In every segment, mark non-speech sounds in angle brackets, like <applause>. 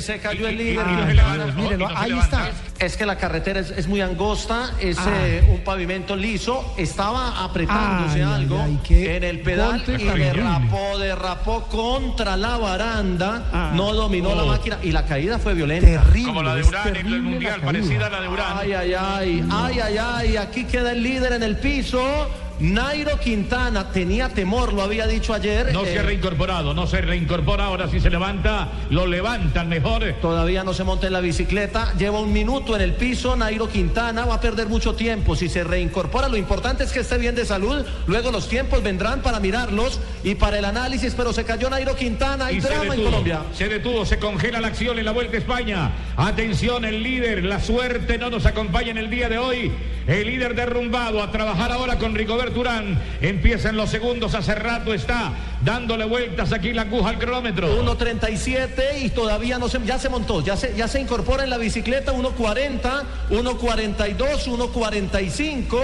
Líder, se cayó el líder. se ahí está. Es que la carretera es, es muy angosta, es Ah. eh, un pavimento liso. Estaba apretándose Ay, ay, algo ay, qué en el pedal golpe y derrapó, derrapó contra la baranda. Ah. No dominó la Oh. máquina y la caída fue violenta. Como la de Urán en terrible el la Mundial, parecida a la de Urán. Ay, ay, ay, ay, ay, ay, aquí queda el líder en el piso. Nairo Quintana tenía temor, lo había dicho ayer. No eh, se ha reincorporado, no se reincorpora, ahora sí se levanta, lo levantan mejor. Todavía no se monta en la bicicleta, lleva un minuto en el piso, Nairo Quintana va a perder mucho tiempo. Si se reincorpora, lo importante es que esté bien de salud, luego los tiempos vendrán para mirarlos y para el análisis, pero se cayó Nairo Quintana, hay Y drama en Colombia. se detuvo, se congela la acción en la Vuelta a España. Atención, el líder, la suerte no nos acompaña en el día de hoy. El líder derrumbado a trabajar ahora con Rigoberto Urán. Empiezan los segundos, hace rato está dándole vueltas aquí la aguja al cronómetro. 1.37 y todavía no se, ya se montó, ya se, ya se incorpora en la bicicleta 1.40, 1.42, 1.45.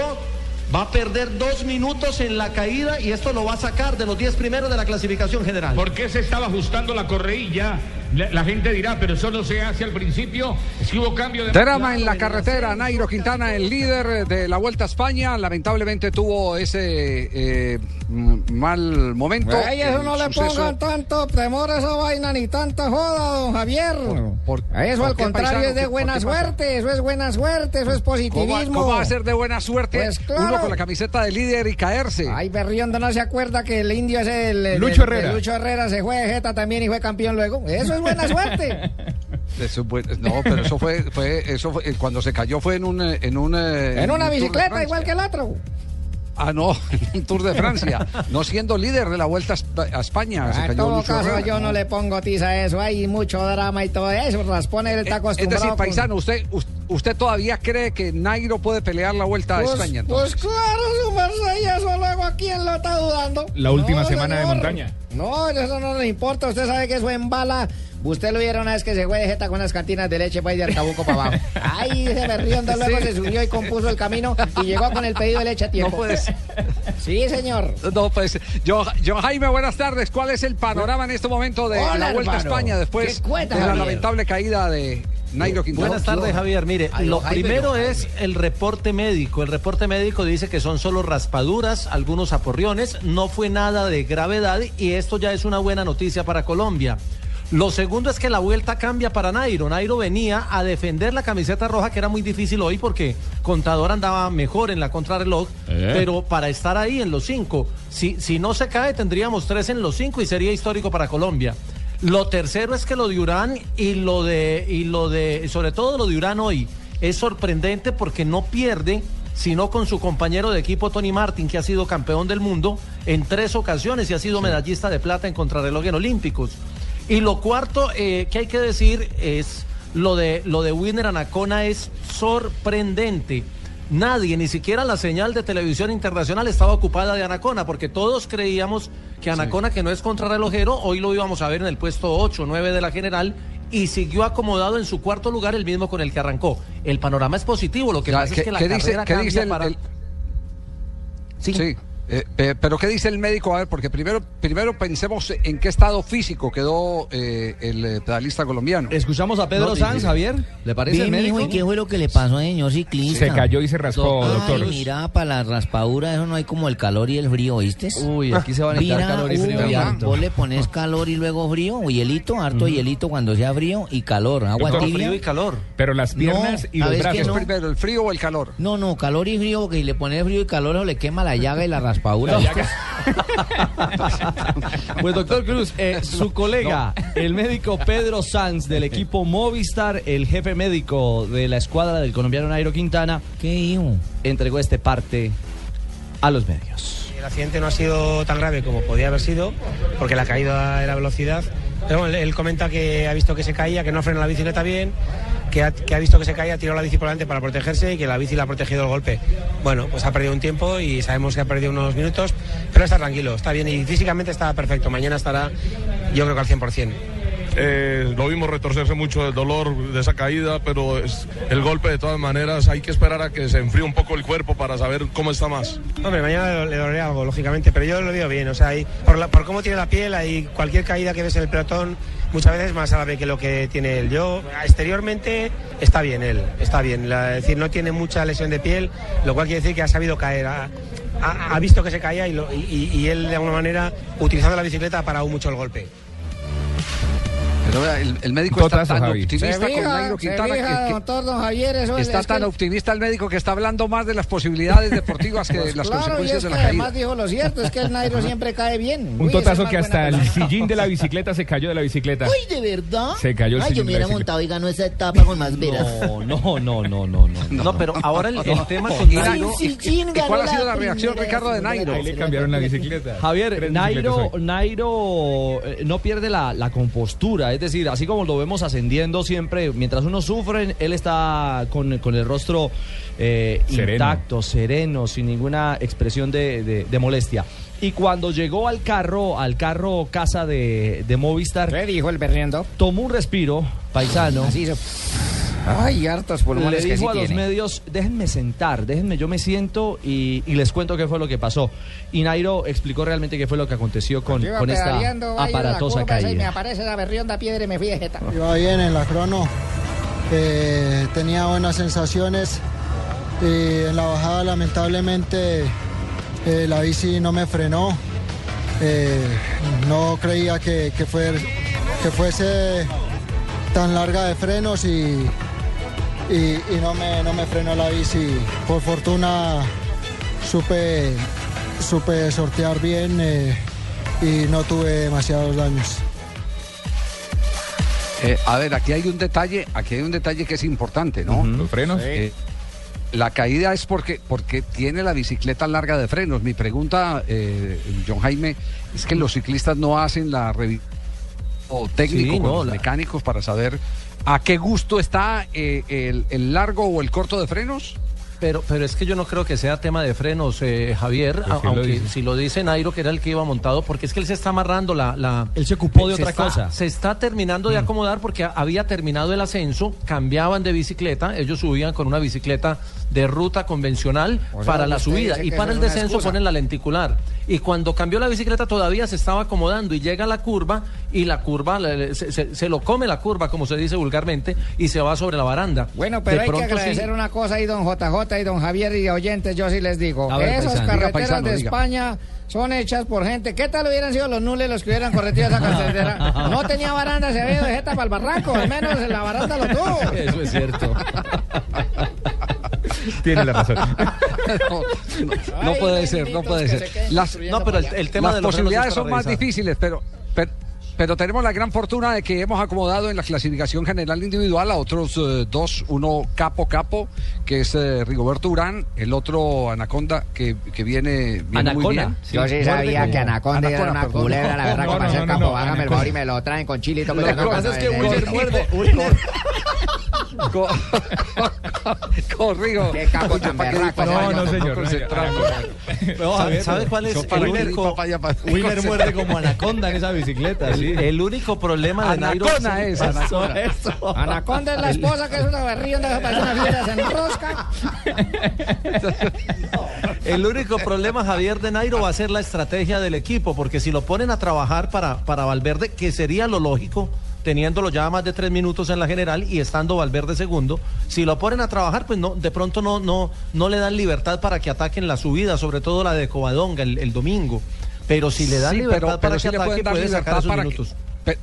Va a perder dos minutos en la caída y esto lo va a sacar de los 10 primeros de la clasificación general. ¿Por qué se estaba ajustando la correilla? La, la gente dirá, pero eso no se hace al principio. Si hubo cambio de. Drama en la carretera, Nairo Quintana, el líder de la Vuelta a España, lamentablemente tuvo ese eh, mal momento. Ay, eso no le suceso- pongan tanto temor a esa vaina ni tanta joda, don Javier. por- eso por al contrario paisano? es de ¿Qué- buena suerte, eso es buena suerte, eso es ¿Cómo, positivismo. cómo va a ser de buena suerte Pues claro. uno con la camiseta de líder y caerse? Ay, Berriondo no se acuerda que el indio es el, el- Lucho el- el Herrera. Lucho Herrera se fue de Jeta también y fue campeón luego. Eso es buena suerte. <laughs> Eso no, pero eso fue, fue, eso fue- cuando se cayó fue en un, eh, en un, eh, en una bicicleta igual que el otro. Ah, no, <laughs> un Tour de Francia, no siendo líder de la Vuelta a Espa- a España. se en todo Lucho caso, Herrera. yo no le pongo tiza a eso. Hay mucho drama y todo eso. Raspone está Eh, Es acostumbrado. decir, con- paisano, usted, us- usted todavía cree que Nairo puede pelear la Vuelta Pues, a España. pues entonces? claro, su merced, eso luego a quién lo está dudando. La última No, semana de montaña. No, eso no le importa, usted sabe que eso en bala. Usted lo vieron una vez que se fue de jeta con las cantinas de leche pues de Arcabuco para abajo. Ay, se berriondo, luego Sí. se subió y compuso el camino y llegó con el pedido de leche a tiempo. No puede ser. Sí, señor. No, pues, yo, yo, Jaime, buenas tardes. ¿Cuál es el panorama en este momento de Hola, la Vuelta a. España después ¿Qué cuenta, de la Javier? lamentable caída de Nairo Quintana? Buenas tardes, Javier. Mire, Ay, lo Jaime, primero Jaime. es el reporte médico. El reporte médico dice que son solo raspaduras, algunos aporriones, no fue nada de gravedad y esto ya es una buena noticia para Colombia. Lo segundo es que la vuelta cambia para Nairo. Nairo venía a defender la camiseta roja, que era muy difícil hoy porque Contador andaba mejor en la contrarreloj, Eh. pero para estar ahí en los cinco, si, si no se cae, tendríamos tres en los cinco y sería histórico para Colombia. Lo tercero es que lo de Urán y lo de, y lo de, sobre todo lo de Urán hoy, es sorprendente porque no pierde, sino con su compañero de equipo Tony Martin, que ha sido campeón del mundo en tres ocasiones y ha sido medallista de plata en contrarreloj en Olímpicos. Y lo cuarto eh, que hay que decir es lo de lo de Winner Anacona es sorprendente. Nadie, ni siquiera la señal de televisión internacional estaba ocupada de Anacona, porque todos creíamos que Anacona, que no es contrarrelojero, hoy lo íbamos a ver en el puesto 8 o 9 de la general, y siguió acomodado en su cuarto lugar, el mismo con el que arrancó. El panorama es positivo, lo que Ya, pasa ¿qué- es que la qué dice- carrera qué cambia dice el- para... el- Sí. Eh, pe- pero ¿qué dice el médico? A ver, porque primero, primero pensemos en qué estado físico quedó eh, el eh, pedalista colombiano. Escuchamos a Pedro Sanz, Javier. ¿Le parece el médico? ¿y qué fue lo que le pasó al señor ciclista? Se cayó y se raspó, Ay, doctor. mira, para la raspadura eso no hay como el calor y el frío, ¿oíste? Uy, aquí se va a Mira, calor y frío uy, harto. Vos le pones calor y luego frío, o hielito, harto hielito cuando sea frío y calor, agua Doctor, tibia. frío y calor. Pero las piernas y No, los ¿sabes brazos. que no? primero, el frío o el calor? No, no, calor y frío, porque si le pones frío y calor, eso le quema la llaga y la raspadura. <laughs> Pues doctor Cruz, eh, su colega, el médico Pedro Sanz del equipo Movistar, el jefe médico de la escuadra del colombiano Nairo Quintana, entregó este parte a los medios. El accidente no ha sido tan grave como podía haber sido, porque la caída era velocidad. Pero bueno, él comenta que ha visto que se caía, que no frena la bicicleta bien, que ha, que ha visto que se caía, tiró la bici por delante para protegerse y que la bici le ha protegido el golpe. Bueno, pues ha perdido un tiempo y sabemos que ha perdido unos minutos, pero está tranquilo, está bien y físicamente está perfecto. Mañana estará, yo creo que al 100%. Eh, lo vimos retorcerse mucho del dolor de esa caída, pero es el golpe de todas maneras hay que esperar a que se enfríe un poco el cuerpo para saber cómo está más. Hombre, mañana le dolerá algo, lógicamente, pero yo lo veo bien. O sea, ahí, por, la- por cómo tiene la piel, ahí cualquier caída que ves en el pelotón muchas veces es más grave que lo que tiene él. Yo, exteriormente, está bien él, está bien. Es decir, no tiene mucha lesión de piel, lo cual quiere decir que ha sabido caer. Ha, visto que se caía y- y él, de alguna manera, utilizando la bicicleta, ha parado mucho el golpe. El, el médico está tan Javi. optimista Se con Nairo se Quintana fija, que- que, Don Javier, eso está es tan que- optimista el médico que está hablando más de las posibilidades deportivas que Pues de las claro, y consecuencias es de que la caída. además dijo lo cierto, es que el Nairo siempre cae bien. Un Uy, totazo es que hasta el pelota. sillín de la bicicleta se cayó de la bicicleta. Uy, ¿de verdad? Se cayó el Ay, sillín yo me hubiera montado y ganó esa etapa con más veras. No, no, no, no, no, no. No, pero ahora el, el <laughs> tema con Nairo... Sí, sí, ¿Y cuál ha sido la reacción, Ricardo, de Nairo? Ahí le cambiaron la bicicleta. Javier, Nairo. Nairo eh, no pierde la, la compostura, es decir, así como lo vemos ascendiendo siempre, mientras unos sufren, él está con, con el rostro eh, Sereno. intacto, sereno, sin ninguna expresión de, de- de molestia. Y cuando llegó al carro, al carro casa de, de Movistar, ¿Qué dijo el berriendo? tomó un respiro, paisano. Así hizo. Ay, hartos pulmones Le que sí dijo a los tiene. medios, déjenme sentar, déjenme, yo me siento y, y les cuento qué fue lo que pasó. Y Nairo explicó realmente qué fue lo que aconteció con, iba con esta aparatosa esa, Y me caída. aparece la berrionda piedra y me fui de jeta. Iba bien en la crono, eh, tenía buenas sensaciones y en la bajada lamentablemente eh, la bici no me frenó. Eh, no creía que, que, fue- que fuese tan larga de frenos y, y- y no, me, no me frenó la bici. Por fortuna supe, supe sortear bien eh, y no tuve demasiados daños. Eh, a ver, aquí hay un detalle, aquí hay un detalle que es importante, ¿no? Los frenos. Eh, la caída es porque, porque tiene la bicicleta larga de frenos. Mi pregunta, eh, John Jaime, es que los ciclistas no hacen la revisión o técnico Sí, con no, los la- mecánicos para saber a qué gusto está eh, el, el largo o el corto de frenos. Pero, pero es que yo no creo que sea tema de frenos, eh, Javier, ¿Por qué lo aunque si lo dice Nairo, que era el que iba montado, porque es que él se está amarrando la... la Él se ocupó de se otra está- cosa. Se está terminando de acomodar porque a- había terminado el ascenso, cambiaban de bicicleta, ellos subían con una bicicleta de ruta convencional O sea, para la subida y para el descenso excusa. ponen la lenticular. Y cuando cambió la bicicleta todavía se estaba acomodando y llega la curva y la curva se, se- se lo come la curva, como se dice vulgarmente, y se va sobre la baranda. Bueno, pero De hay que sí- agradecer una cosa ahí, don JJ y don Javier y oyentes, yo sí les digo. Ver, Esas paisano, diga, carreteras paisano, de diga. España son hechas por gente. ¿Qué tal hubieran sido los nules los que hubieran correteado esa carretera? No tenía baranda, se había ido de jeta para el barranco, al menos la baranda lo tuvo. Eso es cierto. Tiene la razón. no, <laughs> no- no Ay, puede ser, no puede ser. Las, No, pero el, tema las de los posibilidades son más difíciles, pero, pero, pero tenemos la gran fortuna de que hemos acomodado en la clasificación general individual a otros eh, dos, uno capo capo, que es eh, Rigoberto Urán, el otro Anaconda, que, que viene, viene muy Anaconda. bien. Yo sí sabía que Anaconda era una perdón. culebra, la verdad, No, que para no, ser no, campo, no, hágame el favor y me lo traen con chile y todo. Lo que pasa es que Wilmer <laughs> Co- <laughs> Corrijo. Qué capo. No, no, señor. concentramos. ¿Sabe, sabe cuál es el único, <laughs> muerde como anaconda en esa bicicleta, sí. el, único problema de Nairo? Es, Anacona. Anaconda es la esposa que es una berrionda que parece una fiera, se enrosca. <laughs> El único problema, Javier de Nairo, va a ser la estrategia del equipo, porque si lo ponen a trabajar para, para Valverde, que sería lo lógico, teniéndolo ya más de tres minutos en la general y estando Valverde segundo, si lo ponen a trabajar, pues no, de pronto no, no, no le dan libertad para que ataquen la subida, sobre todo la de Covadonga el, el domingo. Pero si le dan Sí, libertad pero- para pero sí que le ataque, puede sacar esos que- minutos. pe-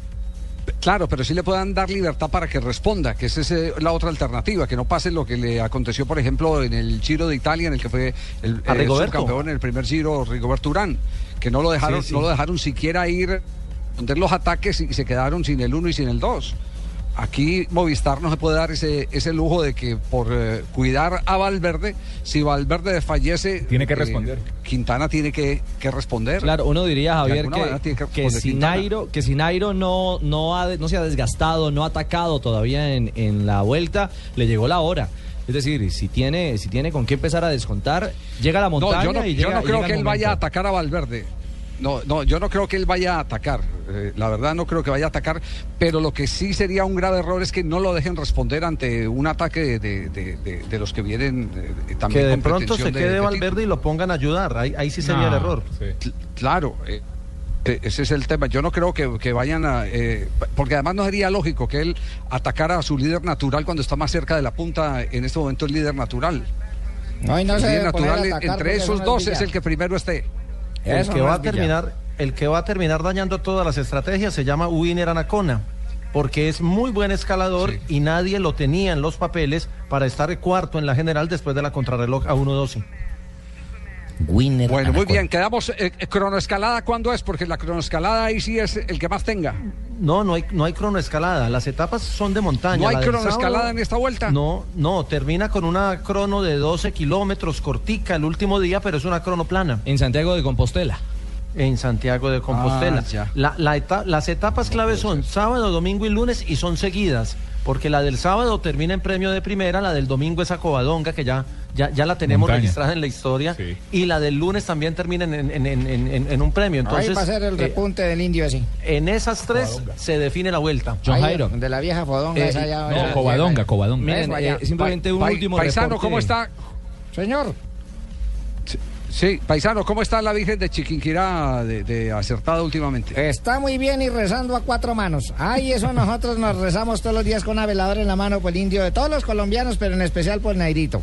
Claro, pero sí le puedan dar libertad para que responda, que esa es eh, la otra alternativa, que no pase lo que le aconteció, por ejemplo, en el Giro de Italia, en el que fue el, Rigoberto. subcampeón en el primer Giro, Rigoberto Urán, que no lo dejaron, Sí, sí. no lo dejaron siquiera ir responder los ataques y se quedaron sin el uno y sin el dos. Aquí Movistar no se puede dar ese, ese lujo de que por eh, cuidar a Valverde, si Valverde desfallece... Tiene que eh, responder. Quintana tiene que, que responder. Claro, uno diría, Javier, que, que que responder si. Nairo, que si Nairo no, no, ha, no se ha desgastado, no ha atacado todavía en, en la vuelta, le llegó la hora. Es decir, si tiene, si tiene con qué empezar a descontar, llega a la montaña No, yo no, y yo no creo llega que él vaya a atacar a Valverde. No, no, yo no creo que él vaya a atacar. Eh, la verdad no creo que vaya a atacar, pero lo que sí sería un grave error es que no lo dejen responder ante un ataque de, de- de- de los que vienen eh, también Que de con pronto se de- quede de Valverde y lo pongan a ayudar. Ahí, ahí sí sería el error. Cl- Claro, eh, eh, ese es el tema. Yo no creo que, que vayan a... eh, porque además no sería lógico que él atacara a su líder natural cuando está más cerca de la punta, en este momento el líder natural. No, y no el se líder natural atacar entre esos eso no es dos es el que primero esté. El Eso que, va a terminar, el que va a terminar dañando todas las estrategias se llama Winner Anacona, porque es muy buen escalador y nadie lo tenía en los papeles para estar cuarto en la general después de la contrarreloj a 1.12. Winner. Bueno, muy bien, quedamos. Eh, eh, cronoescalada, ¿cuándo es? Porque la cronoescalada ahí sí es el que más tenga. No, no hay, no hay cronoescalada. Las etapas son de montaña. ¿No hay cronoescalada en esta vuelta? No, no. Termina con una crono de 12 kilómetros cortica el último día, pero es una crono plana. En Santiago de Compostela. En Santiago de Compostela. Ah, ya. La- la eta- las etapas claves son sábado, domingo y lunes y son seguidas. Porque la del sábado termina en premio de primera, la del domingo es a Covadonga, que ya, ya, ya la tenemos Montaña. registrada en la historia. Y la del lunes también termina en, en- en- en- un premio. Entonces, Ahí va a ser el eh, repunte del indio así. en esas tres se define la vuelta. Ahí, De la vieja fodonga Eh, esa ya. No, ya- Covadonga, ya- Covadonga. Miren, allá. eh, simplemente un Pa- último Paisano, reporte. ¿cómo está? Señor. Sí, paisano, ¿cómo está la Virgen de Chiquinquirá de, de acertada últimamente? Está muy bien y rezando a cuatro manos. Ay, eso nosotros nos rezamos todos los días con una veladora en la mano por el indio de todos los colombianos, pero en especial por Nairito.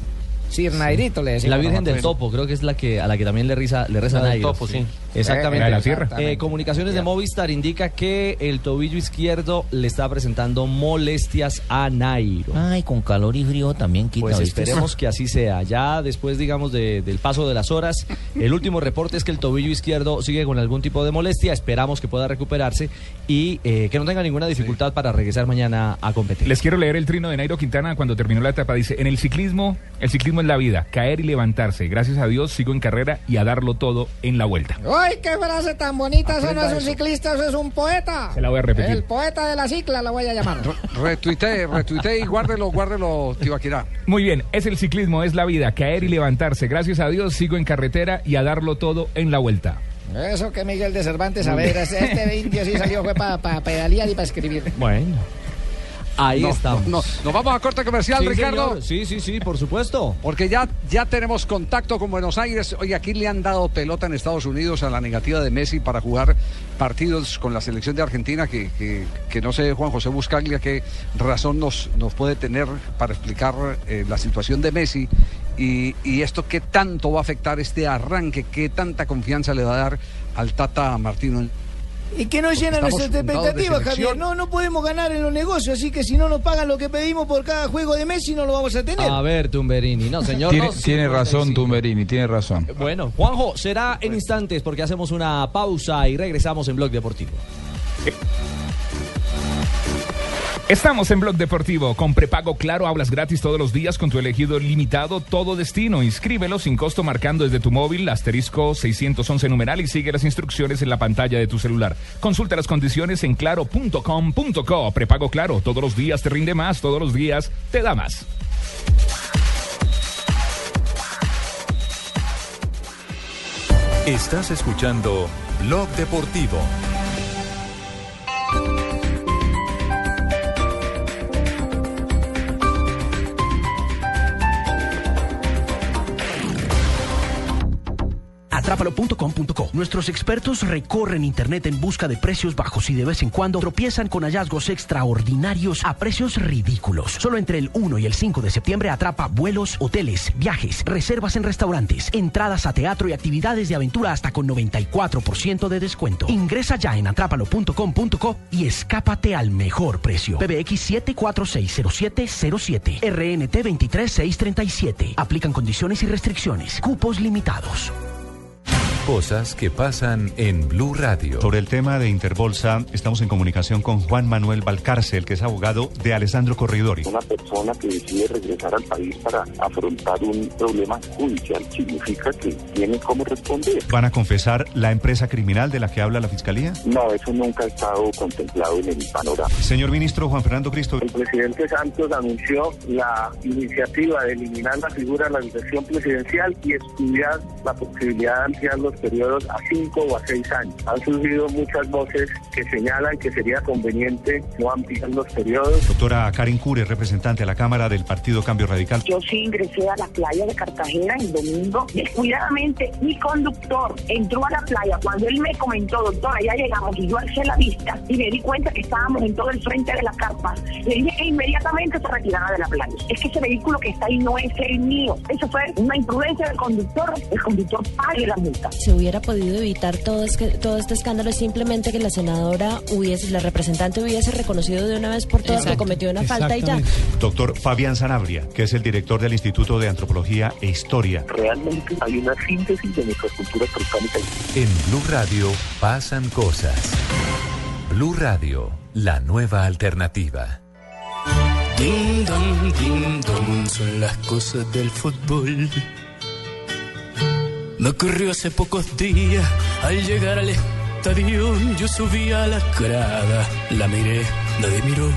Sir Nairito le decimos. La Virgen del. Topo, creo que es la que a la que también le reza, le reza La del Nairo. Topo, sí. Exactamente. La de la sierra. Eh, comunicaciones de Movistar indica que el tobillo izquierdo le está presentando molestias a Nairo. Ay, con calor y frío también quita. Pues esperemos que así sea. Ya después, digamos, de- del paso de las horas, el último reporte es que el tobillo izquierdo sigue con algún tipo de molestia. Esperamos que pueda recuperarse y eh, que no tenga ninguna dificultad para regresar mañana a competir. Les quiero leer el trino de Nairo Quintana cuando terminó la etapa. Dice, en el ciclismo, el ciclismo es la vida, caer y levantarse. Gracias a Dios sigo en carrera y a darlo todo en la vuelta. ¡Ay, qué frase tan bonita! Eso no es un ciclista, eso es un poeta. Se la voy a repetir. El poeta de la cicla la voy a llamar. Retuite, retuite y guárdelo, guárdelo, Tibaquirá. Muy bien, es el ciclismo, es la vida, caer y levantarse. Gracias a Dios sigo en carretera y a darlo todo en la vuelta. Eso que Miguel de Cervantes, a ver, este, este <laughs> indio sí salió fue para pedalear y para escribir. Bueno. Ahí No, estamos. no, no. Nos vamos a corte comercial, Sí, Ricardo. señor. Sí, sí, sí, por supuesto. Porque ya, ya tenemos contacto con Buenos Aires. Oye, aquí le han dado pelota en Estados Unidos a la negativa de Messi para jugar partidos con la selección de Argentina, que, que- que no sé, Juan José Buscaglia, qué razón nos, nos puede tener para explicar eh, la situación de Messi y, y esto qué tanto va a afectar este arranque, qué tanta confianza le va a dar al Tata Martino. Y que no llenan nuestras expectativas. Javier. No, no podemos ganar en los negocios, así que si no nos pagan lo que pedimos por cada juego de Messi, no lo vamos a tener. A ver, Tumberini. No, señor. Tiene, no, tiene 55. razón Tumberini, tiene razón. Bueno, Juanjo, será en instantes porque hacemos una pausa y regresamos en Blog Deportivo. Estamos en Blog Deportivo. Con prepago claro hablas gratis todos los días con tu elegido limitado todo destino. Inscríbelo sin costo marcando desde tu móvil asterisco 611 numeral y sigue las instrucciones en la pantalla de tu celular. Consulta las condiciones en claro.com.co. Prepago claro. Todos los días te rinde más, todos los días te da más. Estás escuchando Blog Deportivo. atrápalo.com.co. Nuestros expertos recorren Internet en busca de precios bajos y de vez en cuando tropiezan con hallazgos extraordinarios a precios ridículos. Solo entre el 1 y el 5 de septiembre atrapa vuelos, hoteles, viajes, reservas en restaurantes, entradas a teatro y actividades de aventura hasta con 94% de descuento. Ingresa ya en atrápalo.com.co y escápate al mejor precio. PBX 7460707 RNT 23637. Aplican condiciones y restricciones. Cupos limitados. Cosas que pasan en Blue Radio. Sobre el tema de Interbolsa, estamos en comunicación con Juan Manuel Valcárcel, que es abogado de Alessandro Corridori. Una persona que decide regresar al país para afrontar un problema judicial significa que tiene cómo responder. ¿Van a confesar la empresa criminal de la que habla la Fiscalía? No, eso nunca ha estado contemplado en el panorama. Señor ministro Juan Fernando Cristo. El presidente Santos anunció la iniciativa de eliminar la figura de la dirección presidencial y estudiar la posibilidad de ampliar los periodos a cinco o a seis años. Han surgido muchas voces que señalan que sería conveniente no ampliar los periodos. Doctora Karen Cure, representante a la Cámara del Partido Cambio Radical. Yo sí ingresé a la playa de Cartagena el domingo. Descuidadamente, mi conductor entró a la playa. Cuando él me comentó, doctora, ya llegamos, y yo alcé la vista y me di cuenta que estábamos en todo el frente de la carpa, le dije que inmediatamente se retirara de la playa. Es que ese vehículo que está ahí no es el mío. Eso fue una imprudencia del conductor. El conductor pague la multa. Se hubiera podido evitar todo, es que, todo este escándalo simplemente que la senadora hubiese, la representante hubiese reconocido de una vez por todas que cometió una falta y ya. Doctor Fabián Sanabria, que es el director del Instituto de Antropología e Historia. Realmente hay una síntesis de nuestras culturas prehispánicas. En Blue Radio pasan cosas. Blue Radio, la nueva alternativa. Ding dong, ding dong, son las cosas del fútbol. Me ocurrió hace pocos días, al llegar al estadio, yo subí a la grada, la miré, nadie miró.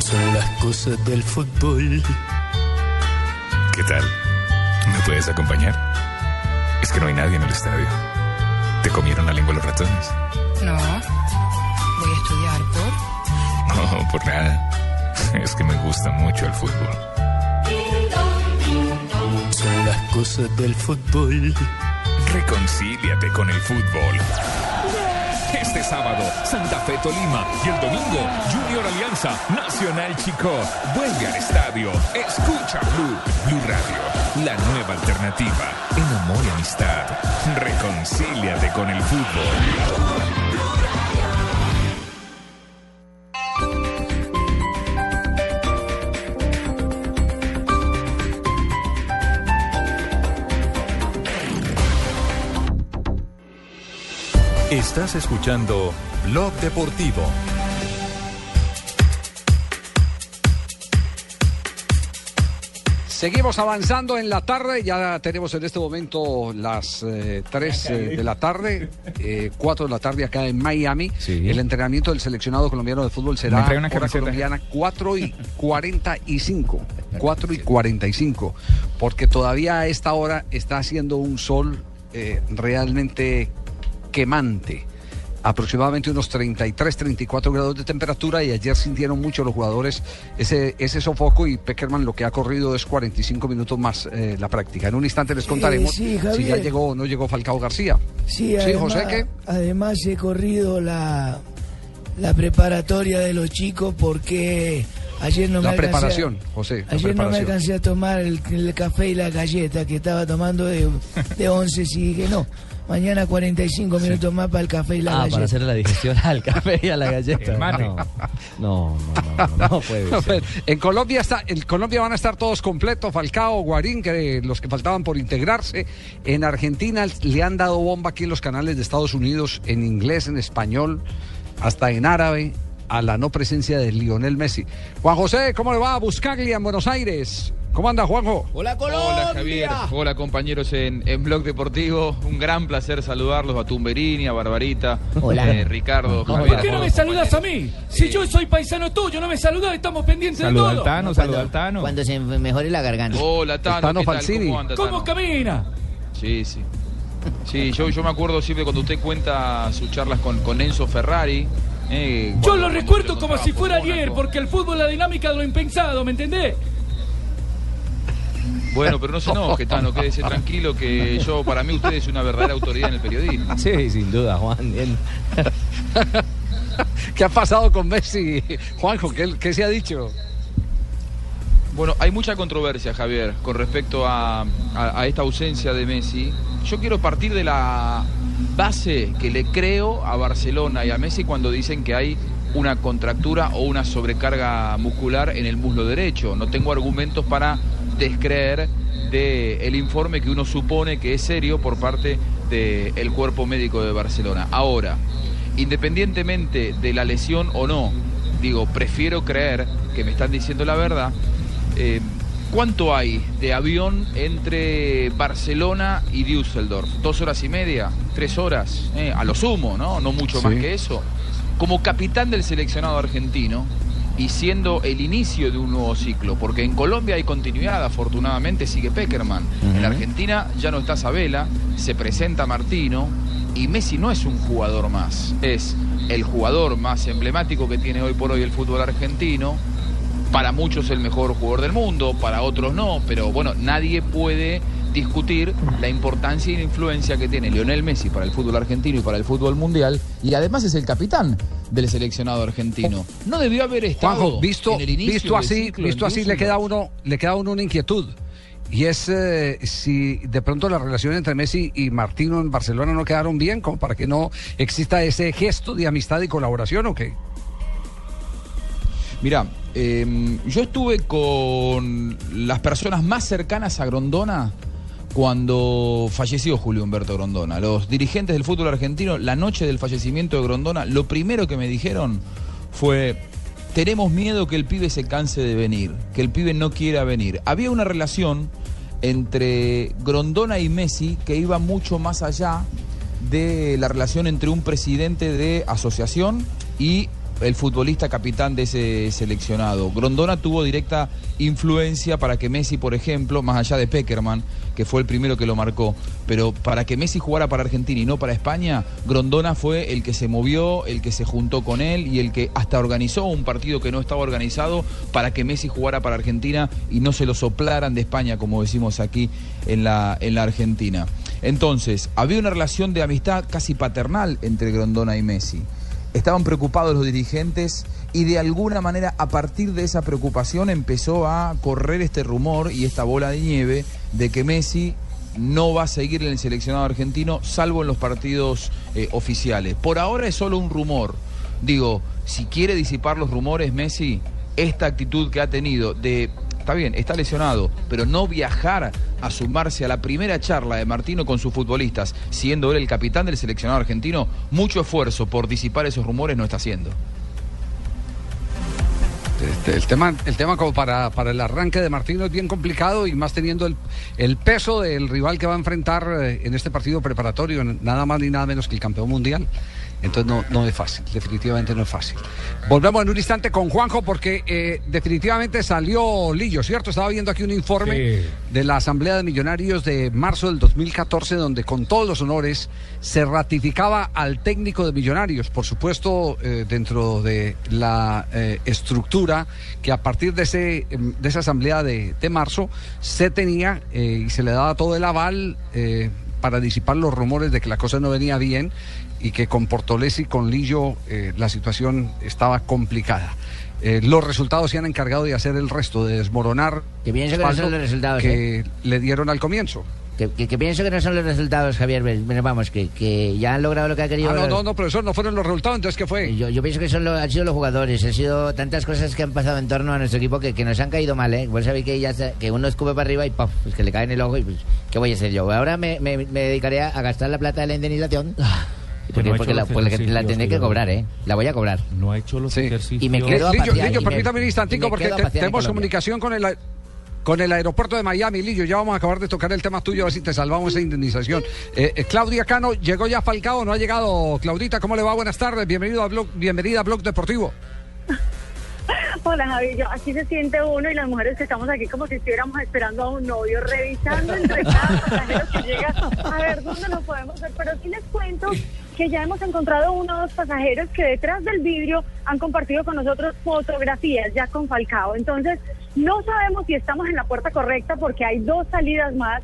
Son las cosas del fútbol. ¿Qué tal? ¿Me puedes acompañar? Es que no hay nadie en el estadio. ¿Te comieron la lengua los ratones? No, voy a estudiar por... No, por nada. Es que me gusta mucho el fútbol. Cosas del fútbol. Reconcíliate con el fútbol. Este sábado, Santa Fe Tolima y el domingo, Junior Alianza Nacional Chico. Vuelve al estadio. Escucha Blue, Blue Radio, la nueva alternativa en amor y amistad. Reconcíliate con el fútbol. Estás escuchando Blog Deportivo. Seguimos avanzando en la tarde, ya tenemos en este momento las 3 de la tarde, 4 de la tarde acá en Miami. El entrenamiento del seleccionado colombiano de fútbol será una hora colombiana 4 y <laughs> 45. 4 y 45. Porque todavía a esta hora está haciendo un sol eh, realmente quemante. Aproximadamente unos 33, 34 grados de temperatura y ayer sintieron mucho los jugadores ese, ese sofoco y Peckerman lo que ha corrido es 45 minutos más eh, la práctica. En un instante les contaremos sí, si ya llegó o no llegó Falcao García. Sí, además, José, ¿qué? además he corrido la, la preparatoria de los chicos porque ayer no La me alcancé a- preparación, José. la Ayer no me alcancé a tomar el, el café y la galleta que estaba tomando de, de 11 y dije no, mañana 45 minutos más para el café y la Ah, galleta. para hacerle la digestión al <laughs> café y a la galleta. <laughs> No, no, no, no, no puede <laughs> ser. En Colombia está, en Colombia van a estar todos completos, Falcao, Guarín, que los que faltaban por integrarse. En Argentina le han dado bomba aquí en los canales de Estados Unidos, en inglés, en español, hasta en árabe, a la no presencia de Lionel Messi. Juan José, ¿cómo le va a Buscaglia en Buenos Aires? ¿Cómo anda, Juanjo? Hola, Hola Javier, hola compañeros en, en Blog Deportivo, un gran placer saludarlos a Tumberini, a Barbarita, Hola. eh, Ricardo, ¿Por qué no me saludas a mí? Si yo soy paisano tuyo, no me saludas, estamos pendientes de todo. Tano. Cuando se mejore la garganta. Hola Tano, Tano ¿qué tal? ¿Cómo anda, ¿Cómo Tano? camina? Sí, sí. Sí, yo, yo me acuerdo siempre cuando usted cuenta sus charlas con, con Enzo Ferrari. eh, Yo cuando- lo recuerdo como si fuera ayer, porque el fútbol es la dinámica de lo impensado, ¿me entendés? Bueno, pero no se enoje, Tano, quédese tranquilo que yo, para mí, usted es una verdadera autoridad en el periodismo. Sí, sin duda, Juan. bien. <laughs> ¿Qué ha pasado con Messi, Juanjo? ¿Qué, qué se ha dicho? Bueno, hay mucha controversia, Javier, con respecto a, a- a esta ausencia de Messi. Yo quiero partir de la base que le creo a Barcelona y a Messi cuando dicen que hay una contractura o una sobrecarga muscular en el muslo derecho. No tengo argumentos para descreer del informe que uno supone que es serio por parte del cuerpo médico de Barcelona. Ahora, independientemente de la lesión o no, digo, prefiero creer que me están diciendo la verdad. Eh, ¿Cuánto hay de avión entre Barcelona y Düsseldorf? ¿Dos horas y media? ¿Tres horas? Eh, a lo sumo, ¿no? No mucho más que eso. Como capitán del seleccionado argentino y siendo el inicio de un nuevo ciclo, porque en Colombia hay continuidad, afortunadamente sigue Peckerman. En Argentina ya no está Sabela, se presenta Martino y Messi no es un jugador más, es el jugador más emblemático que tiene hoy por hoy el fútbol argentino para muchos el mejor jugador del mundo, para otros no, pero bueno, nadie puede discutir la importancia y la influencia que tiene Lionel Messi para el fútbol argentino y para el fútbol mundial, y además es el capitán del seleccionado argentino. No debió haber estado Juanjo, visto, en el inicio visto así, ciclo visto así le queda a uno, le queda uno una inquietud. Y es eh, si de pronto la relación entre Messi y Martino en Barcelona no quedaron bien, como para que no exista ese gesto de amistad y colaboración o qué. Mira, eh, yo estuve con las personas más cercanas a Grondona cuando falleció Julio Humberto Grondona. Los dirigentes del fútbol argentino, la noche del fallecimiento de Grondona, lo primero que me dijeron fue, tenemos miedo que el pibe se canse de venir, que el pibe no quiera venir. Había una relación entre Grondona y Messi que iba mucho más allá de la relación entre un presidente de asociación y el futbolista capitán de ese seleccionado. Grondona tuvo directa influencia para que Messi, por ejemplo, más allá de Peckerman, que fue el primero que lo marcó, pero para que Messi jugara para Argentina y no para España, Grondona fue el que se movió, el que se juntó con él y el que hasta organizó un partido que no estaba organizado para que Messi jugara para Argentina y no se lo soplaran de España, como decimos aquí en la, en la Argentina. Entonces, había una relación de amistad casi paternal entre Grondona y Messi. Estaban preocupados los dirigentes y de alguna manera a partir de esa preocupación empezó a correr este rumor y esta bola de nieve de que Messi no va a seguir en el seleccionado argentino salvo en los partidos eh, oficiales. Por ahora es solo un rumor. Digo, si quiere disipar los rumores Messi, esta actitud que ha tenido de está bien, está lesionado, pero no viajar a sumarse a la primera charla de Martino con sus futbolistas, siendo él el capitán del seleccionado argentino, mucho esfuerzo por disipar esos rumores no está haciendo. Este, el tema, el tema como para, para el arranque de Martino es bien complicado y más teniendo el, el peso del rival que va a enfrentar eh, en este partido preparatorio, nada más ni nada menos que el campeón mundial. Entonces no, no es fácil, definitivamente no es fácil. Volvemos en un instante con Juanjo porque eh, definitivamente salió Lillo, ¿cierto? Estaba viendo aquí un informe de la Asamblea de Millonarios de marzo del 2014 donde con todos los honores se ratificaba al técnico de Millonarios, por supuesto eh, dentro de la eh, estructura que a partir de, ese, em, de esa Asamblea de, de marzo se tenía y se le daba todo el aval para disipar los rumores de que la cosa no venía bien y que con Portolesi, con Lillo, eh, la situación estaba complicada. Eh, los resultados se han encargado de hacer el resto, de desmoronar Que pienso que no son los resultados, que ¿eh? le dieron al comienzo. Que, que- que pienso que no son los resultados, Javier. Bueno, vamos, que, que ya han logrado lo que ha querido. Ah, no, no, no, profesor, no fueron los resultados, entonces ¿qué fue? Yo, yo pienso que son lo- han sido los jugadores, han sido tantas cosas que han pasado en torno a nuestro equipo que, que nos han caído mal, ¿eh? Vos sabéis que ya que uno escupe para arriba y ¡puf! Pues que le cae en el ojo y pues, ¿qué voy a hacer yo? Ahora me, me- me dedicaré a, a gastar la plata de la indemnización. Porque, no ha hecho porque la, los porque la ejercicios tendré que cobrar, ¿eh? La voy a cobrar. No ha hecho los ejercicios. Y me quedo a Lillo, permítame un instantico porque te- tenemos comunicación con el, con el aeropuerto de Miami, Lillo. Ya vamos a acabar de tocar el tema tuyo, a ver si te salvamos esa indemnización. Eh, eh, Claudia Cano, ¿llegó ya Falcao? ¿No ha llegado? Claudita, ¿cómo le va? Buenas tardes, bienvenido a Blog, bienvenida a Blog Deportivo. <laughs> Hola Javi, yo, aquí se siente uno y las mujeres que estamos aquí como si estuviéramos esperando a un novio, revisando <laughs> entre cada pasajero que llega a ver dónde lo podemos ver. Pero sí les cuento que ya hemos encontrado uno o dos pasajeros que detrás del vidrio han compartido con nosotros fotografías ya con Falcao. Entonces, no sabemos si estamos en la puerta correcta porque hay dos salidas más.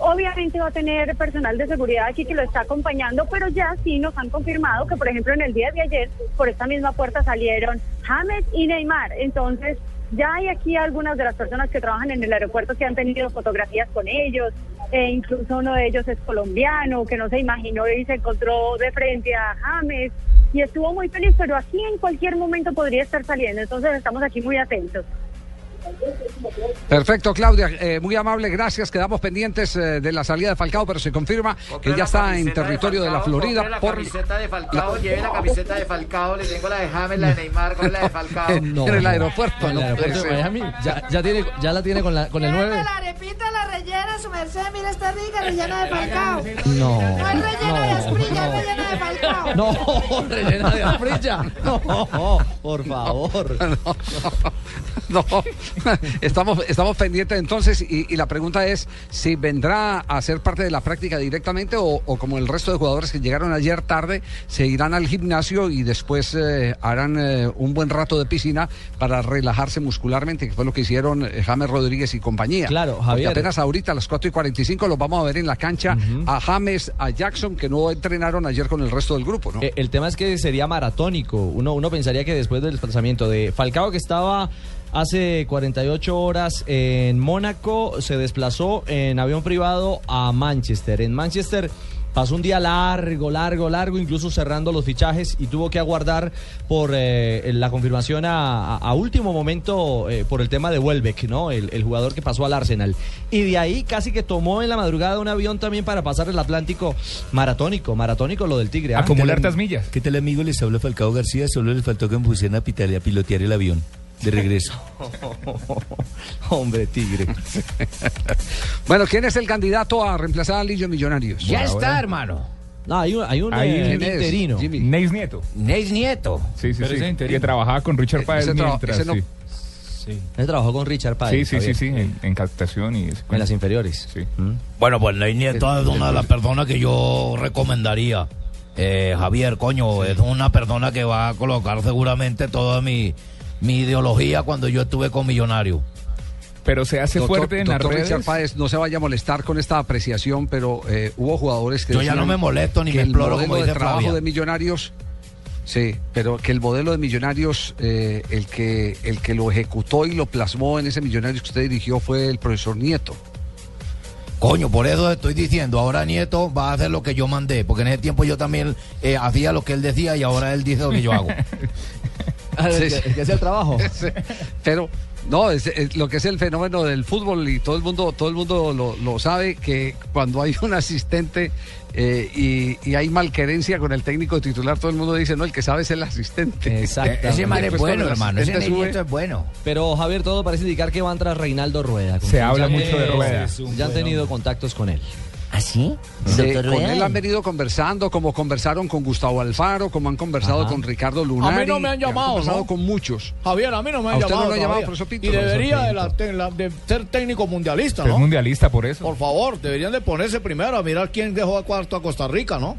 Obviamente va a tener personal de seguridad aquí que lo está acompañando, pero ya sí nos han confirmado que, por ejemplo, en el día de ayer, por esta misma puerta salieron James y Neymar. Entonces, ya hay aquí algunas de las personas que trabajan en el aeropuerto que han tenido fotografías con ellos. e incluso uno de ellos es colombiano, que no se imaginó y se encontró de frente a James y estuvo muy feliz, pero aquí en cualquier momento podría estar saliendo. Entonces, estamos aquí muy atentos. Perfecto, Claudia, eh, muy amable, gracias. Quedamos pendientes eh, de la salida de Falcao, pero se confirma que ya está en territorio de, la Florida la por camiseta de Falcao, lleve la camiseta de Falcao, le tengo la de James, la de Neymar, con la de Falcao. <laughs> en el aeropuerto. En no el aeropuerto de. Miami. Ya, ya, tiene, ya la tiene con, la, con el 9. La arepita, la rellena, su merced, mira, está rica, rellena de Falcao. No. No es rellena de asprilla, es rellena de Falcao. No, <laughs> rellena de afrilla. <laughs> No, por favor. No, <laughs> estamos, estamos pendientes entonces y, y la pregunta es si vendrá a ser parte de la práctica directamente o, o como el resto de jugadores que llegaron ayer tarde, se irán al gimnasio y después eh, harán eh, un buen rato de piscina para relajarse muscularmente, que fue lo que hicieron eh, James Rodríguez y compañía. Claro, Porque Javier. apenas ahorita a las 4 y 45 los vamos a ver en la cancha a James, a Jackson, que no entrenaron ayer con el resto del grupo, ¿no? El tema es que sería maratónico. Uno, uno pensaría que después del desplazamiento de Falcao, que estaba hace 48 horas en Mónaco, se desplazó en avión privado a Manchester. En Manchester pasó un día largo, largo, largo, incluso cerrando los fichajes y tuvo que aguardar por eh, la confirmación a, a- a último momento eh, por el tema de Welbeck, ¿no? El, el jugador que pasó al Arsenal. Y de ahí casi que tomó en la madrugada un avión también para pasar el Atlántico maratónico, maratónico lo del Tigre. ¿ah? millas. ¿Qué tal, amigo? Les habla Falcao García. Solo le faltó que me pusieran a, pitar- a pilotear el avión de regreso. <laughs> Hombre, Tigre. Bueno, ¿quién es el candidato a reemplazar a Lillo Millonarios? Ya está, hermano. No, hay un, hay un eh, ¿quién es? interino. Jimmy. Neis Nieto. Neis Nieto. Sí, sí, Pero sí. Que trabajaba con Richard Páez ese traba- mientras. ese no- sí. Él trabajó con Richard Sí, Páez. sí, sí, Javier. sí, en, en captación y. En las inferiores. Sí. Bueno, pues Ney Nieto es una de las personas que yo recomendaría. Eh, Javier, coño, es una persona que va a colocar seguramente toda mi, mi ideología cuando yo estuve con Millonario. Pero se hace Doctor- fuerte en las doctor redes. Richard Páez, no se vaya a molestar con esta apreciación, pero eh, hubo jugadores que Yo ya no me molesto ni me modelo como de dice trabajo Flavia. de Millonarios, sí, pero que el modelo de Millonarios, eh, el que el que lo ejecutó y lo plasmó en ese Millonarios que usted dirigió fue el profesor Nieto. Coño, por eso estoy diciendo, ahora Nieto va a hacer lo que yo mandé, porque en ese tiempo yo también eh, hacía lo que él decía y ahora él dice lo que yo hago. <laughs> <laughs> Ah, Sí, el sí. que- el que hacía el trabajo. <laughs> Sí, pero no, es, es lo que es el fenómeno del fútbol y todo el mundo, todo el mundo lo, lo sabe que cuando hay un asistente eh, y, y hay malquerencia con el técnico titular, todo el mundo dice, no, el que sabe es el asistente. Exactamente. Ese man es bueno, hermano. Ese es bueno. Pero Javier, todo parece indicar que van tras Reinaldo Rueda. Se habla mucho de Rueda. Ya han tenido contactos con él. ¿Ah, sí? Con Rueda. él han venido conversando, como conversaron con Gustavo Alfaro, como han conversado Ajá. con Ricardo Lunari. A mí no me han llamado, conversado ¿no? con muchos. Javier, a mí no me ¿A han no llamado. lo han llamado, todavía. profesor Pinto? Y debería de, la- de la- de ser técnico mundialista, Es ¿no? mundialista por eso. Por favor, deberían de ponerse primero a mirar quién dejó a cuarto a Costa Rica, ¿no?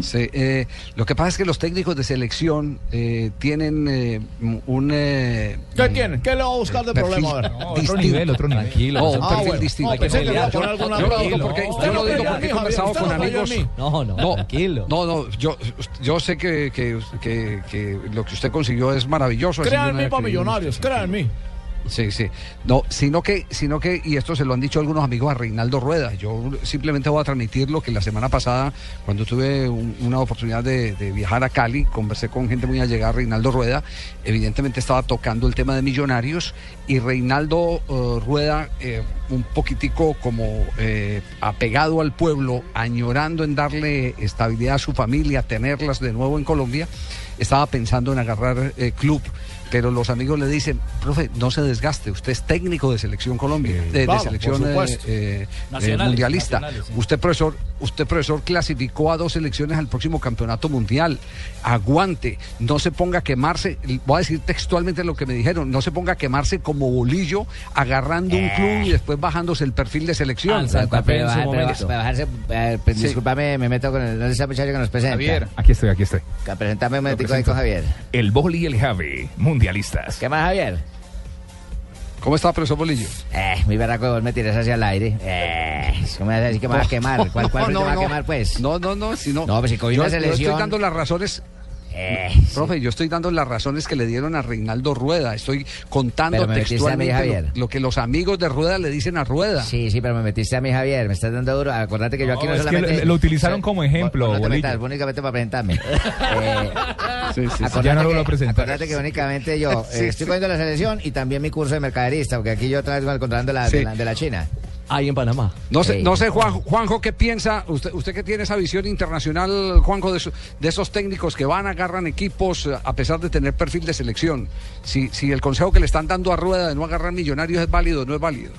Sí, eh, lo que pasa es que los técnicos de selección eh, tienen eh, un... eh, ¿Qué tienen? ¿Qué le va a buscar de problema? A ver. No, otro nivel, otro nivel. Tranquilo. No, un Ah, perfil bueno. distinto. Yo- lo digo porque, yo no lo digo porque he conversado con amigos. No, no, No, tranquilo. no, no, yo, yo sé que, que, que- que lo que usted consiguió es maravilloso. así Crea yo en mí para millonarios, usted. crea en mí. Sí, sí. No, sino que, sino que, y esto se lo han dicho algunos amigos a Reinaldo Rueda. Yo simplemente voy a transmitir lo que la semana pasada, cuando tuve un- una oportunidad de, viajar a Cali, conversé con gente muy allegada Reinaldo Rueda. Evidentemente estaba tocando el tema de millonarios y Reinaldo eh, Rueda, eh, un poquitico como eh, apegado al pueblo, añorando en darle estabilidad a su familia, tenerlas de nuevo en Colombia, estaba pensando en agarrar eh, club pero los amigos le dicen, profe, no se desgaste, usted es técnico de selección Colombia, de, de claro, selección eh, eh, eh, mundialista. nacionales, sí. Usted profesor, usted profesor clasificó a dos selecciones al próximo campeonato mundial. Aguante, no se ponga a quemarse, voy a decir textualmente lo que me dijeron, no se ponga a quemarse como bolillo agarrando un club y después bajándose el perfil de selección. Pero, pero, pero, para bajarse, eh, pues, Sí. discúlpame, me meto con el, ¿dónde está el muchacho que nos presenta? Javier. Aquí estoy, aquí estoy. Que Presentame un momentico ahí con Javier. El Boli y el Javi, mundialistas. ¿Qué más, Javier? ¿Cómo está, profesor Bolillo? Eh, muy berraco, vos me tiras hacia el aire. Eh, ¿cómo me vas a decir que me vas a quemar? ¿Cuál, cuál No, te va a no. quemar, pues? No, no, no, si no. No, pues si cogí yo, yo selección... estoy dando las razones. Eh, Profe, yo estoy dando las razones que le dieron a Reinaldo Rueda. Estoy contando mí, textualmente lo, lo que los amigos de Rueda le dicen a Rueda. Sí, sí, pero me metiste a mí, Javier. Me estás dando duro. Acordate que yo aquí no, es que solamente... lo- lo utilizaron como ejemplo, no te metas, únicamente para presentarme. <laughs> Eh, Sí, sí, Ya no lo que- voy a presentar. Acordate que únicamente yo eh, Sí, estoy sí. cogiendo la selección y también mi curso de mercaderista, porque aquí yo otra vez controlando la, Sí. de, la, de la China. Ahí en Panamá. No sé, no sé Juan- Juanjo, ¿qué piensa? Usted, usted que tiene esa visión internacional, Juanjo, de, eso- de esos técnicos que van, agarran equipos a pesar de tener perfil de selección. Si, si el consejo que le están dando a Rueda de no agarrar millonarios es válido o no es válido.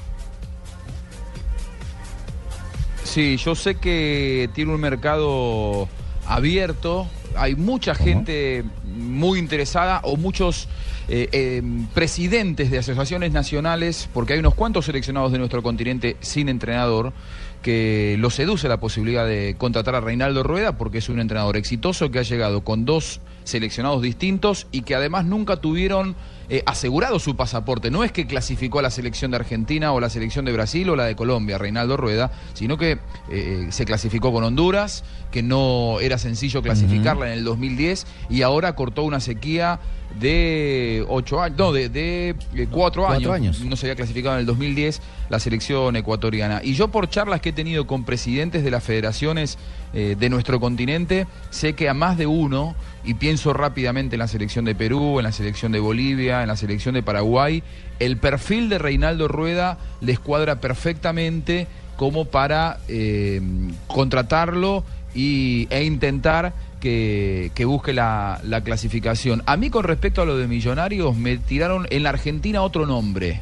Sí, yo sé que tiene un mercado abierto, hay mucha gente muy interesada o muchos eh, eh, presidentes de asociaciones nacionales, porque hay unos cuantos seleccionados de nuestro continente sin entrenador, que lo seduce la posibilidad de contratar a Reinaldo Rueda porque es un entrenador exitoso que ha llegado con dos seleccionados distintos y que además nunca tuvieron eh, asegurado su pasaporte. No es que clasificó a la selección de Argentina o la selección de Brasil o la de Colombia, Reinaldo Rueda, sino que eh, se clasificó con Honduras, que no era sencillo clasificarla en el 2010 y ahora cortó una sequía de ocho años, no, de, de, eh, cuatro, cuatro años. años. No se había clasificado en el 2010 la selección ecuatoriana. Y yo por charlas que he tenido con presidentes de las federaciones eh, de nuestro continente, sé que a más de uno, y pienso rápidamente en la selección de Perú, en la selección de Bolivia, en la selección de Paraguay, el perfil de Reinaldo Rueda les cuadra perfectamente como para eh, contratarlo y, e intentar que, que busque la, la clasificación. A mí con respecto a lo de Millonarios, me tiraron en la Argentina otro nombre,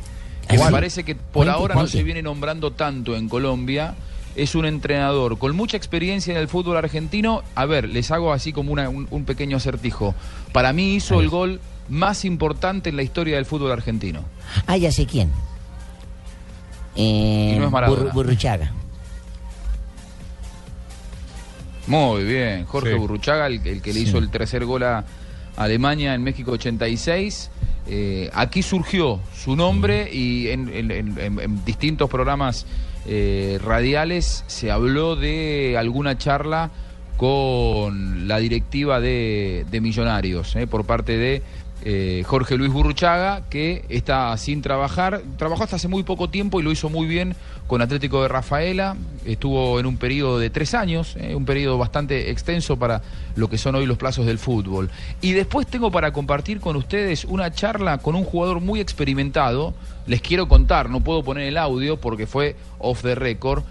que me parece que por ahora no se viene nombrando tanto en Colombia. Es un entrenador con mucha experiencia en el fútbol argentino. A ver, les hago así como una- un, un pequeño acertijo. Para mí hizo el gol más importante en la historia del fútbol argentino. Ah, ya sé quién. Eh, Y no es Maradona. Burru- Burruchaga. Muy bien, Jorge Sí. Burruchaga, el, el que le Sí. hizo el tercer gol a Alemania en México 86. Eh, aquí surgió su nombre y en, en- en- en- en distintos programas eh, radiales se habló de alguna charla con la directiva de, de Millonarios eh, por parte de eh, Jorge Luis Burruchaga, que está sin trabajar, trabajó hasta hace muy poco tiempo y lo hizo muy bien con Atlético de Rafaela, estuvo en un periodo de tres años, eh, un periodo bastante extenso para lo que son hoy los plazos del fútbol. Y después tengo para compartir con ustedes una charla con un jugador muy experimentado, les quiero contar, no puedo poner el audio porque fue off the record,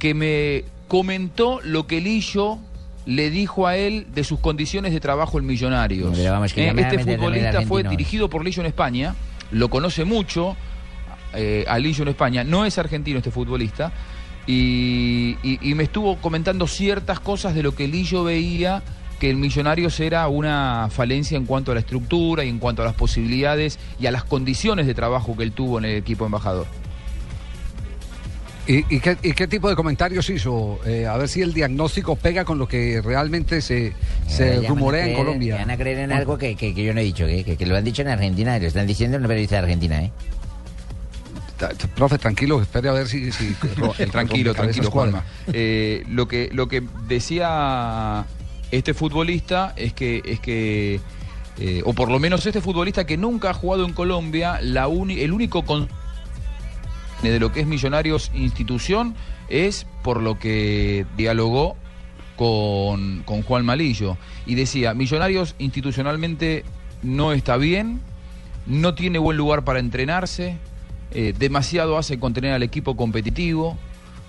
que me comentó lo que Lillo le dijo a él de sus condiciones de trabajo en Millonarios. Eh, este futbolista fue argentino. dirigido por Lillo en España, lo conoce mucho eh, a Lillo en España, no es argentino este futbolista, y, y- y me estuvo comentando ciertas cosas de lo que Lillo veía que el Millonarios era una falencia en cuanto a la estructura y en cuanto a las posibilidades y a las condiciones de trabajo que él tuvo en el equipo embajador. ¿Y, y qué, y qué tipo de comentarios hizo? Eh, a ver si el diagnóstico pega con lo que realmente se, se Eh, rumorea en creer- Colombia. ya Van a creer en algo que, que- que yo no he dicho, que, que- que lo han dicho en Argentina, lo están diciendo en una periodista de Argentina, ¿eh? Ta- ta- Profe, tranquilo, espere a ver si... si <laughs> El tranquilo, tranquilo. Juanma. Eh, lo que lo que decía este futbolista es que es que eh, o por lo menos este futbolista que nunca ha jugado en Colombia, la uni- el único con de lo que es Millonarios institución es por lo que dialogó con, con Juan Malillo y decía, Millonarios institucionalmente no está bien, no tiene buen lugar para entrenarse, eh, demasiado hace contener al equipo competitivo.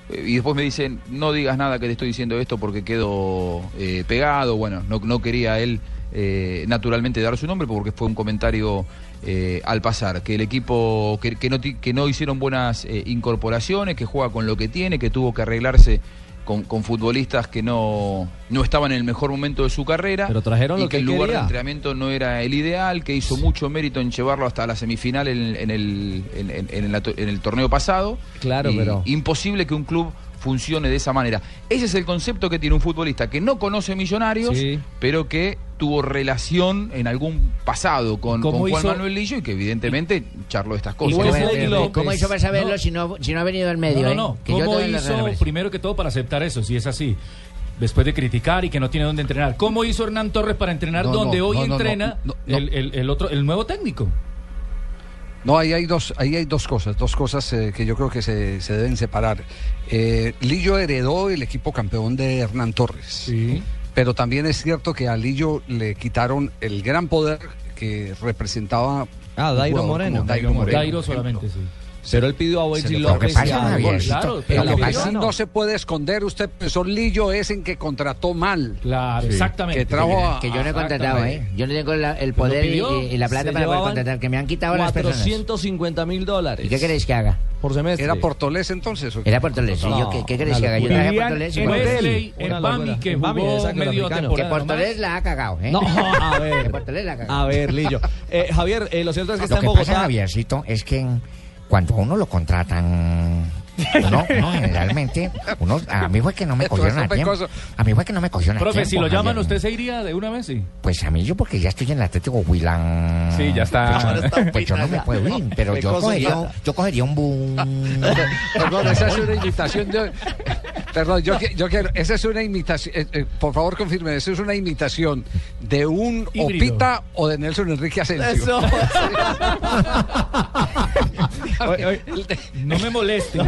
eh, y después me dicen, no digas nada que te estoy diciendo esto porque quedo eh, pegado. Bueno, no, no quería él naturalmente dar su nombre porque fue un comentario eh, al pasar, que el equipo que, que no, que no hicieron buenas eh, incorporaciones, que juega con lo que tiene, que tuvo que arreglarse con, con futbolistas que no, no estaban en el mejor momento de su carrera. Pero trajeron y lo que el lugar de entrenamiento no era el ideal, que hizo mucho mérito en llevarlo hasta la semifinal en, en el, en, el torneo pasado. Claro, Y pero- Imposible que un club funcione de esa manera. Ese es el concepto que tiene un futbolista que no conoce Millonarios, Sí. pero que tuvo relación en algún pasado con, ¿Cómo con Juan hizo- Manuel Lillo y que evidentemente charló estas cosas. ¿Cómo, ¿Cómo hizo para saberlo No. si, no, si no ha venido al medio? No, no, eh? no. Que yo ¿Cómo las hizo, primero que todo, para aceptar eso, si es así? Después de criticar y que no tiene dónde entrenar. ¿Cómo hizo Hernán Torres para entrenar No, no, donde hoy no, no, no, entrena no, no. El, el- el otro, el nuevo técnico? No, ahí hay dos, ahí hay dos cosas, dos cosas eh, que yo creo que se, se deben separar. Eh, Lillo heredó el equipo campeón de Hernán Torres. Pero también es cierto que a Lillo le quitaron el gran poder que representaba. Ah, Dairo Moreno. Dairo Moreno. Dairo solamente, sí. Pero él pidió a Wesley lo- lo que López pasa, y a Claro, pero lo que pidió, sí no se puede esconder, usted, profesor Lillo, es en que contrató mal. Claro, exactamente. Que trajo a- Que yo no he contratado, ¿eh? Yo no tengo la- el poder y, y- y la plata para poder contratar, que me han quitado las personas. 450 mil dólares. ¿Y qué queréis que haga? Por semestre. ¿Era Portolés entonces? o qué? Era Portolés, sí, yo, ¿qué, qué queréis que haga? Yo traje a Portolés y en. Wesley, en Bami, que jugó medio africano. Que temporada. Portolés la ha cagado, ¿eh? No, <laughs> a Que ver. Portolés la ha cagado. A ver, Lillo. Eh, Javier, eh, lo cierto es que está Lo en que pasa, Bogotá. Javiercito, es que cuando a uno lo contratan, uno, uno <laughs> generalmente, uno, a mí fue que no me cogieron a tiempo. A mí fue que no me cogieron a Profe, tiempo. si lo llaman. ¿usted se iría de una vez? Sí. Pues a mí yo porque ya estoy en el Atlético Huilán. Sí, ya está. Pues, yo no- pues yo no me puedo ir, pero yo cogería, yo cogería un boom. <laughs> Perdón, esa es una imitación de. Perdón, yo, qui- yo quiero. Esa es una imitación. eh, eh, por favor, confirme. ¿Esa es una imitación de un Híbrido. Opita o de Nelson Enrique Asensio? Eso. <laughs> <laughs> No me molesten.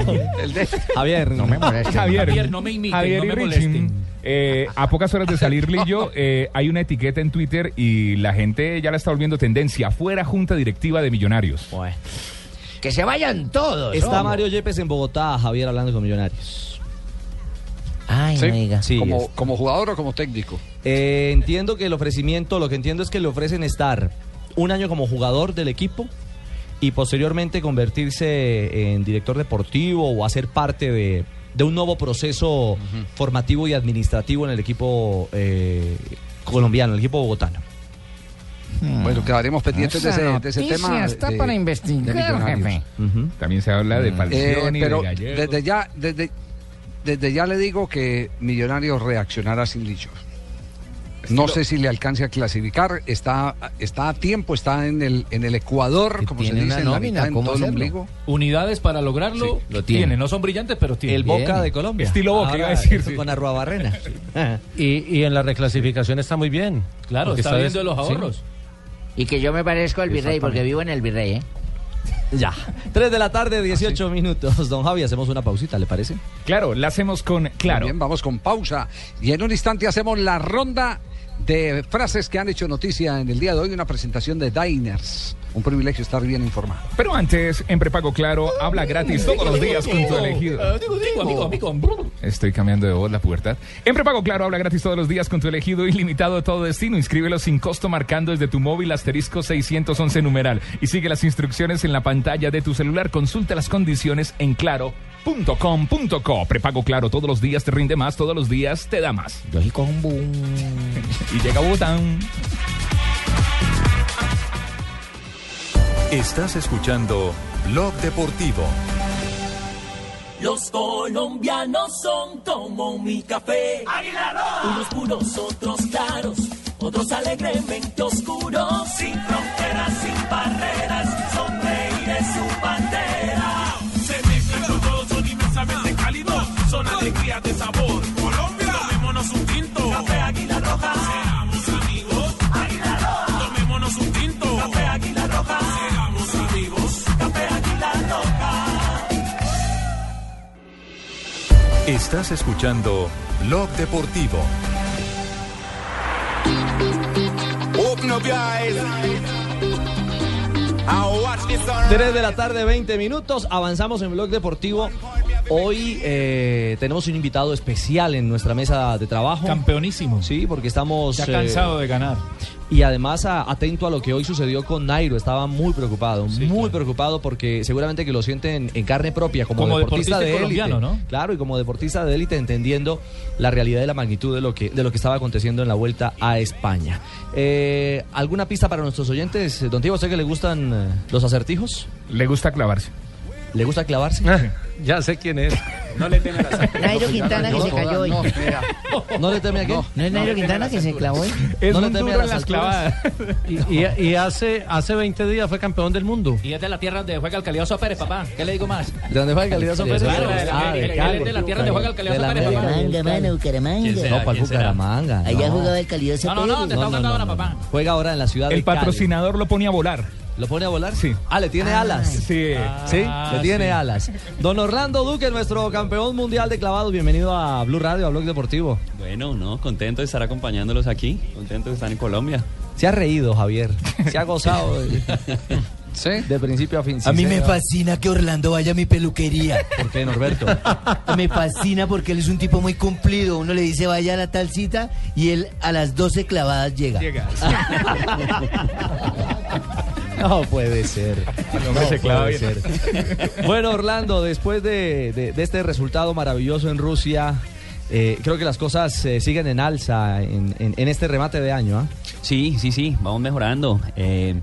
Javier, no me molestes. Javier, Javier, no me imiten, Javier no y me Richie, molesten. eh, a pocas horas de salir Lillo, eh, hay una etiqueta en Twitter y la gente ya la está volviendo tendencia. Fuera junta directiva de Millonarios. Que se vayan todos. Está. Mario Yepes en Bogotá, Javier hablando con Millonarios. Ay, Sí, no diga. Sí, como, es- como jugador o como técnico. Eh, entiendo que el ofrecimiento, lo que entiendo es que le ofrecen estar un año como jugador del equipo y posteriormente convertirse en director deportivo o hacer parte de, de un nuevo proceso formativo y administrativo en el equipo eh, colombiano, el equipo bogotano. Bueno, quedaremos pendientes de ese, de ese tema. está de- para de investigar, jefe. También se habla de Eh, Falcioni, pero de desde ya, desde, desde ya le digo que Millonarios reaccionará sin Lillo. No sé si le alcance a clasificar, está, está a tiempo, está en el, en el Ecuador, como se tiene dice, una en la nómina, mitad, en ¿cómo todo el ombligo. Unidades para lograrlo. lo tiene. No son brillantes, pero tiene. El Boca de Colombia. Estilo Boca, Ahora, iba a decir, sí. Con Arrua Barrena. Y, y en la reclasificación está muy bien. Claro, está viendo los sí. ahorros. Y que yo me parezco al virrey, porque vivo en el virrey, ¿eh? ya. 3 de la tarde, 18 minutos. Don Javi, hacemos una pausita, ¿le parece? Claro, la hacemos con Claro. Bien, vamos con pausa. Y en un instante hacemos la ronda de frases que han hecho noticia en el día de hoy, una presentación de Diners. Un privilegio estar bien informado. Pero antes, en prepago claro, habla gratis todos los días con tu elegido. Digo, digo, amigo, amigo. Estoy cambiando de voz la pubertad. En prepago claro, habla gratis todos los días con tu elegido ilimitado a todo destino. Inscríbelo sin costo marcando desde tu móvil asterisco 611 numeral. Y sigue las instrucciones en la pantalla de tu celular. Consulta las condiciones en claro.com.co. Prepago claro, todos los días te rinde más, todos los días te da más. Yo sí boom. <laughs> Y llega Botán. Estás escuchando Blog Deportivo. Los colombianos son como mi café. Unos puros, otros claros, otros alegremente oscuros. Sin fronteras, sin barreras, Son alegrías de sabor. Colombia, tomémonos un tinto. Café Águila Roja. Seamos amigos. Águila Roja. Tomémonos un tinto. Café Águila Roja. Seamos amigos. Café Águila Roja. Estás escuchando Blog Deportivo. Open up your eyes and watch this on 3 de la tarde, 20 minutos. Avanzamos en Blog Deportivo. Hoy eh, tenemos un invitado especial en nuestra mesa de trabajo. Campeonísimo. Sí, porque estamos... Ya eh, cansado de ganar. Y además a- atento a lo que hoy sucedió con Nairo, estaba muy preocupado, muy preocupado porque seguramente que lo siente en, en carne propia como, Como deportista, deportista de élite. Claro, y como deportista de élite entendiendo la realidad y la magnitud de lo que de lo que estaba aconteciendo en la vuelta a España. Eh, ¿Alguna pista para nuestros oyentes? Don Tío, ¿a usted que le gustan eh, los acertijos? Le gusta clavarse. ¿Le gusta clavarse? Ya sé quién es. No le teme a las Nairo Quintana que se cayó hoy. ¿No le teme a qué? ¿No es Nairo Quintana que se clavó hoy? no le teme a las alturas. <laughs> Y, y- y hace, hace 20 días fue campeón del mundo. Y es de la tierra donde juega el Calidoso Pérez, papá. ¿Qué le digo más? ¿De dónde fue el Calidoso Pérez? Claro, de la- Ah, de es de la tierra donde juega el Calidoso De la Pérez, papá. Bucaramanga, mano, Bucaramanga. No, para el Bucaramanga. Allá no. jugaba el Calidoso No, no, no, Pérez. te está jugando ahora, papá. Juega ahora en la ciudad El de Cali. patrocinador lo pone a volar. ¿Lo pone a volar? Sí. Ah, le tiene alas. Sí. Sí, Ah, le tiene sí. alas. Don Orlando Duque, nuestro campeón mundial de clavados, bienvenido a Blue Radio, a Blog Deportivo. Bueno, no, contento de estar acompañándolos aquí, contento de estar en Colombia. Se ha reído, Javier. Se ha gozado de, <laughs> ¿Sí? de principio a fin. A mí me fascina que Orlando vaya a mi peluquería. ¿Por qué, Norberto? <laughs> Me fascina porque él es un tipo muy cumplido. Uno le dice vaya a la tal cita y él a las 12 clavadas llega. <laughs> No puede ser. El hombre No se clava puede ser. Bueno, Orlando, después de, de- de este resultado maravilloso en Rusia, eh, creo que las cosas eh, siguen en alza en, en- en este remate de año. ¿ah? Sí, sí, sí, vamos mejorando. Eh,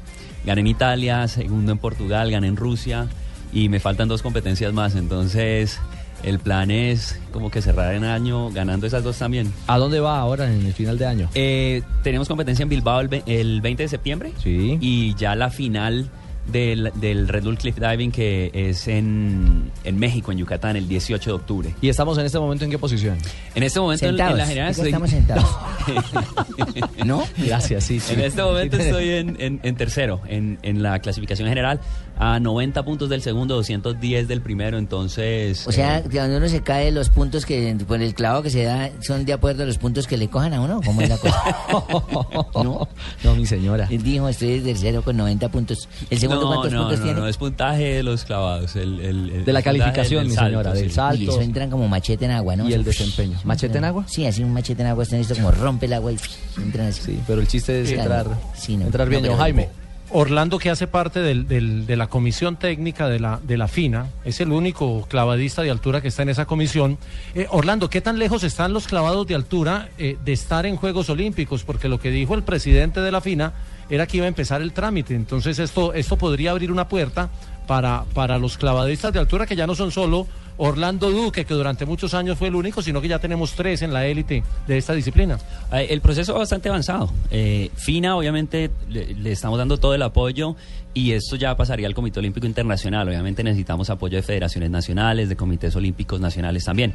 gané en Italia, segundo en Portugal, gané en Rusia y me faltan dos competencias más. Entonces, el plan es como que cerrar el año ganando esas dos también. ¿A dónde va ahora en el final de año? Eh, tenemos competencia en Bilbao el, el 20 de septiembre Sí. y ya la final del, del Red Bull Cliff Diving que es en, en México, en Yucatán, el 18 de octubre. ¿Y estamos en este momento en qué posición? En este momento en- en, Sentados. la general estoy- estamos <laughs> sentados. <laughs> ¿No? Gracias, sí. sí. En este momento estoy en, en- en tercero, en, en la clasificación general, a 90 puntos del segundo, 210 del primero, entonces... O sea, eh, que cuando uno se cae, los puntos que, por el clavo que se da, son de acuerdo a los puntos que le cojan a uno. ¿Cómo es la cosa? <laughs> no, no, mi señora. Él dijo, estoy de tercero con 90 puntos. ¿El segundo no, cuántos no, puntos no, tiene? no, es puntaje de los clavados. el- el- el De la calificación, del mi salto, señora, del sí. salto. Y eso entran como machete en agua, ¿no? ¿Y el desempeño? ¿Machete en agua? Sí, así un machete en agua, están esto como rompe el agua y entran así. Sí, pero el chiste es entrar, sí, no, entrar bien. Jaime. Orlando, que hace parte del- de la comisión técnica de la, de la FINA, es el único clavadista de altura que está en esa comisión. Eh, Orlando, ¿qué tan lejos están los clavados de altura eh, de estar en Juegos Olímpicos? Porque lo que dijo el presidente de la FINA era que iba a empezar el trámite. Entonces esto, esto podría abrir una puerta para los clavadistas de altura que ya no son solo Orlando Duque, que durante muchos años fue el único, sino que ya tenemos tres en la élite de esta disciplina. Eh, El proceso va bastante avanzado. Eh, FINA, obviamente, le, le estamos dando todo el apoyo y esto ya pasaría al Comité Olímpico Internacional. Obviamente necesitamos apoyo de federaciones nacionales, de comités olímpicos nacionales también.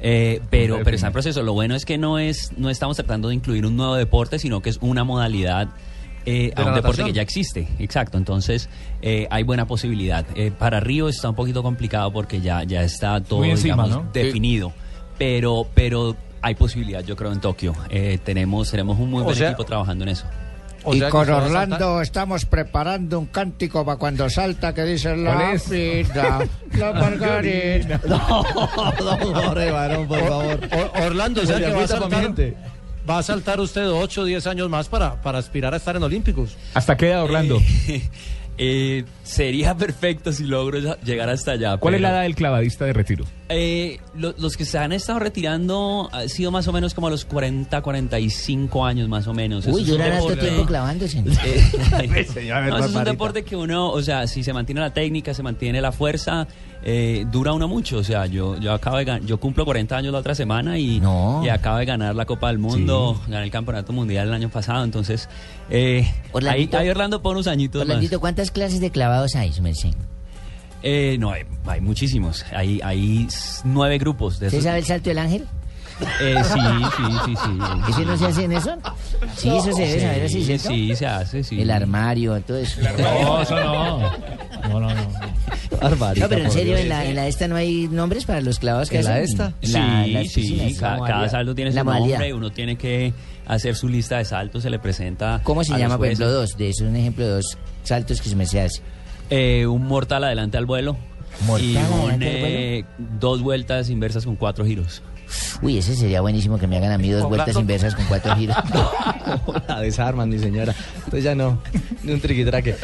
Eh, pero, pero está en proceso. Lo bueno es que no es no estamos tratando de incluir un nuevo deporte, sino que es una modalidad eh, a un deporte natación. que ya existe. Exacto. Entonces eh, hay buena posibilidad. Eh, para Río está un poquito complicado porque ya ya está todo Muy encima, digamos, ¿no? definido. Pero pero hay posibilidad, yo creo, en Tokio. Eh, tenemos tenemos un muy O buen sea- equipo trabajando en eso. y con Orlando estamos preparando un cántico para cuando salta que dice la <laughs> la margarita. <laughs> No, Jorge Barón, por favor. Or- Orlando, o sea Se le que va a, saltar. Va a saltar usted 8 o 10 años más para, para aspirar a estar en Olímpicos. ¿Hasta qué edad, Orlando? <laughs> Eh, sería perfecto si logro llegar hasta allá. ¿Cuál es pero- la edad del clavadista de retiro? Eh, lo- los que se han estado retirando ha sido más o menos como a los 40, 45 años más o menos. Uy, <laughs> <laughs> es un duran harto tiempo clavándose. Eh, Señora, no, es un deporte que uno, o sea, si se mantiene la técnica, se mantiene la fuerza, eh, dura uno mucho. O sea, yo, yo acabo de gan- yo cumplo 40 años la otra semana y, y acabo de ganar la Copa del Mundo, gané el Campeonato Mundial el año pasado. Entonces, eh, ahí, Orlandito. ahí Orlando por unos añitos más. Orlandito, ¿cuántas clases de clavados hay, su merced? Eh, no, hay, hay muchísimos. Hay, hay nueve grupos. De ¿Usted esos. sabe el salto del ángel? Eh, sí, sí, sí, sí. ¿Ese no se hace en eso? Sí, eso se debe saber así, Sí, ¿cierto? sí, se hace, sí. El armario, todo eso. No, eso no. No, no, no. No, pero en serio, en la, en la esta no hay nombres para los clavados que ¿En la hacen. esta? En la- sí, las sí, piscinas. La cada, modalidad. salto tiene su modalidad. nombre, uno tiene que hacer su lista de saltos, se le presenta. ¿Cómo se llama, por ejemplo, dos? De eso, un ejemplo de dos saltos que se me se hace. Eh, un mortal adelante al vuelo. Mortal, y un, eh, dos vueltas inversas con cuatro giros. Uy, ese sería buenísimo que me hagan a mí dos vueltas inversas con cuatro giros. <laughs> La desarman, mi señora. Entonces ya no, ni un triquitraque.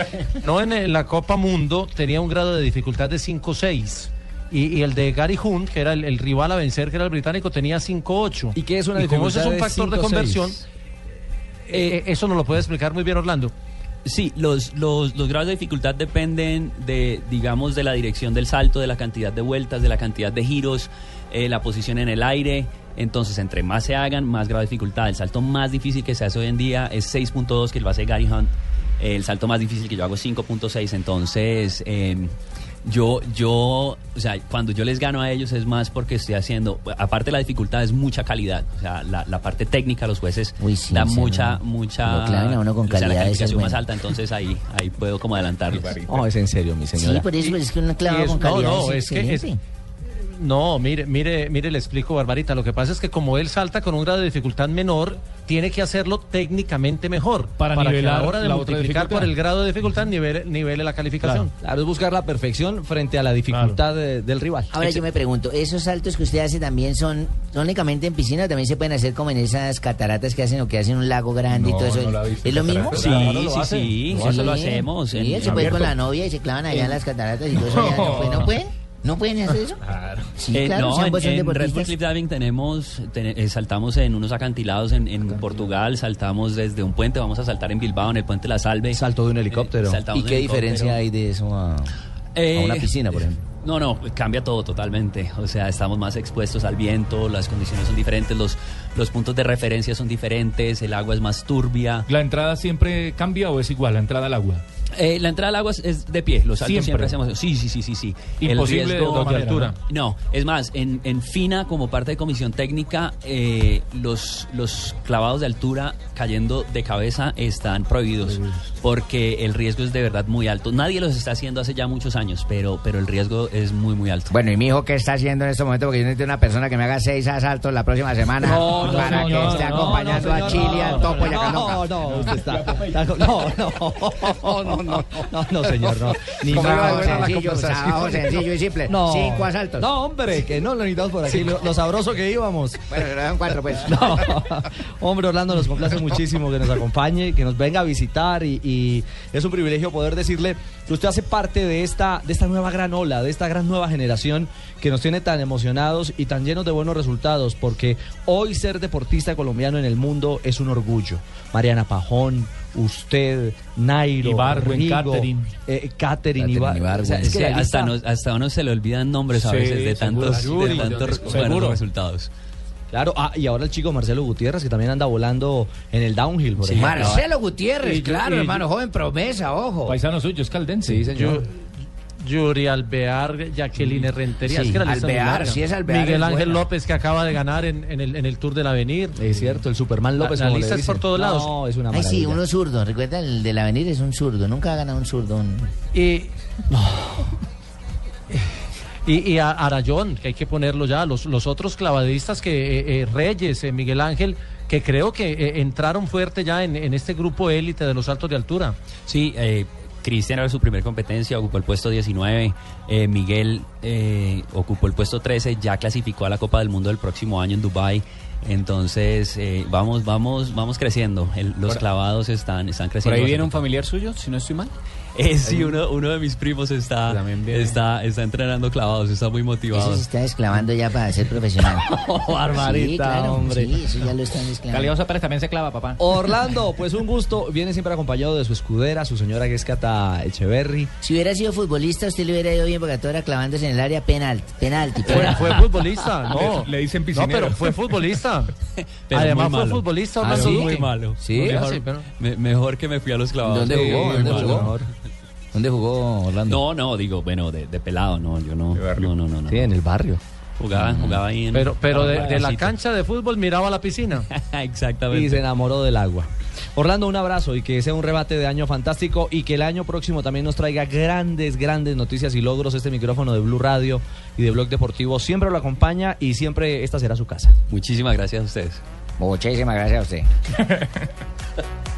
No, en, la Copa Mundo tenía un grado de dificultad de 5-6. Y, y el de Gary Hunt, que era el, el rival a vencer, que era el británico, tenía 5-8. ¿Y qué es una Y como ese es un de factor de 5-6? conversión, eh, eso nos lo puede explicar muy bien Orlando. Sí, los, los, los grados de dificultad dependen de, digamos, de la dirección del salto, de la cantidad de vueltas, de la cantidad de giros, eh, la posición en el aire. Entonces, entre más se hagan, más grado de dificultad. El salto más difícil que se hace hoy en día es 6.2, que lo hace Gary Hunt. El salto más difícil que yo hago es 5.6. Entonces, eh, yo, yo, o sea, cuando yo les gano a ellos es más porque estoy haciendo, aparte de la dificultad, es mucha calidad. O sea, la, la parte técnica, los jueces sí, se mucha, lo- mucha. lo clavan a uno con o sea, calidad, la es calificación más bueno. alta, entonces ahí, ahí puedo como adelantarlos. Oh, es en serio, mi señora. Sí, por eso es que uno Y clavado es- con no, calidad no, es es que es-. No, mire, mire, mire, le explico, Barbarita. Lo que pasa es que como él salta con un grado de dificultad menor, tiene que hacerlo técnicamente mejor. Para que nivelar a la hora de la multiplicar por el grado de dificultad nivele, nivele la calificación. Claro, es buscar la perfección frente a la dificultad de- del rival. Ahora yo me pregunto, ¿esos saltos que usted hace también son, son únicamente en piscina o también se pueden hacer como en esas cataratas que hacen o que hacen un lago grande y todo eso? no ¿Es lo mismo? Sí, Claro, lo sí, sí, Lo eso lo hacemos en- Sí, se puede ir con la novia y se clavan allá en las cataratas y todo eso. ¿No, <laughs> pueden- ¿No pueden? ¿No pueden hacer eso? <laughs> Sí, Eh, claro, no, si en, en Red Bull. Cliff Diving tenemos, ten- eh, saltamos en unos acantilados en, en Portugal, saltamos desde un puente, vamos a saltar en Bilbao, en el puente La Salve. Salto de un helicóptero. saltamos ¿Y qué diferencia hay de eso a, Eh, a una piscina, por ejemplo? No, no, cambia todo totalmente. O sea, estamos más expuestos al viento, las condiciones son diferentes, los, los puntos de referencia son diferentes, el agua es más turbia. ¿La entrada siempre cambia o es igual, la entrada al agua? Eh, la entrada al agua es, es de pie, los saltos Siempre. siempre, hacemos. Sí, sí, sí, sí, sí. El Imposible de manera, altura. No, es más, en, en FINA, como parte de comisión técnica, eh, los, los clavados de altura cayendo de cabeza están prohibidos porque el riesgo es de verdad muy alto. Nadie los está haciendo hace ya muchos años, pero, pero el riesgo es muy, muy alto. Bueno, ¿y mi hijo qué está haciendo en este momento? Porque yo necesito una persona que me haga seis asaltos la próxima semana No, no, para señor, que esté no, acompañando no, a señor, Chile, no, al Topo y a no, Canoca. no, usted está, está- no, no, <laughs> no, no, no, no, no, señor, no. <laughs> Ni ¿Cómo más. sencillo, sencillo y simple? No, Cinco asaltos. No, hombre, que no lo necesitamos por aquí, lo, lo sabroso que íbamos. Bueno, pero eran cuatro, pues. <laughs> No, hombre, Orlando, nos complace muchísimo que nos acompañe, que nos venga a visitar y, y es un privilegio poder decirle que usted hace parte de esta, de esta nueva gran ola, de esta gran nueva generación que nos tiene tan emocionados y tan llenos de buenos resultados, porque hoy ser deportista colombiano en el mundo es un orgullo. Mariana Pajón, usted, Nairo, Ibargüen, Rigo, Catherine. eh, Catherine Ibar- Ibargüen. o sea, es que Sí, hasta, nos- hasta uno se le olvidan nombres a Sí, veces de seguro. tantos, de tantos buenos resultados. Claro, ah, y ahora el chico Marcelo Gutiérrez, que también anda volando en el downhill. Por ejemplo. Marcelo Gutiérrez, Y- claro, y- hermano, joven promesa, ojo. Paisano suyo, es caldense. Sí, señor. Yuri Alvear, Jacqueline Rentería. Sí, es que la lista es muy Alvear, sí es Alvear, Miguel es Ángel buena. López, que acaba de ganar en, en el, en el Tour del Avenir. Es cierto, el Superman López. La, lista es por todos lados. No, es una Ay, sí, uno zurdo. Recuerda, el del Avenir es un zurdo. Nunca ha ganado un zurdo. un- Y, <laughs> y, y a Arayón, que hay que ponerlo ya. Los, los otros clavadistas que eh, eh, Reyes, eh, Miguel Ángel, que creo que eh, entraron fuerte ya en, en este grupo élite de los saltos de altura. Sí, eh, Cristian era su primer competencia, ocupó el puesto 19. eh, Miguel eh, ocupó el puesto 13, ya clasificó a la Copa del Mundo del próximo año en Dubai. Entonces, eh, vamos, vamos, vamos creciendo. El- los Por- clavados están, están ¿Por creciendo. ahí viene un familiar suyo, si no estoy mal? Eh, sí, uno, uno de mis primos está, está, está entrenando clavados, está muy motivado. Eso se está desclavando ya para ser profesional. <laughs> barbarita, sí, claro, hombre. Sí, eso ya lo están desclavando. Calioso Pérez también se clava, papá. Orlando, <laughs> pues un gusto. Viene siempre acompañado de su escudera, su señora que es Cata Echeverry. Si hubiera sido futbolista, usted le hubiera ido bien porque ahora clavándose en el área penalti. Penalti. Fue, futbolista, <laughs> no. Le- le dicen No, piscinero. pero fue futbolista. Pero Además muy fue futbolista. Ah, Orlando sí, muy malo. Sí, mejor, sí, pero- me- mejor que me fui a los clavados. ¿Dónde jugó? muy ¿Dónde jugó? ¿Dónde jugó Orlando? No, no, digo, bueno, de, de pelado, no, yo no. No, no, no. no. Sí, en el barrio. Jugaba, jugaba ahí en. Pero, pero de, de la cancha de fútbol miraba la piscina. <laughs> Exactamente. Y se enamoró del agua. Orlando, un abrazo y que sea un rebate de año fantástico y que el año próximo también nos traiga grandes, grandes noticias y logros. Este micrófono de Blue Radio y de Blog Deportivo siempre lo acompaña y siempre esta será su casa. Muchísimas gracias a ustedes. Muchísimas gracias a usted. <laughs>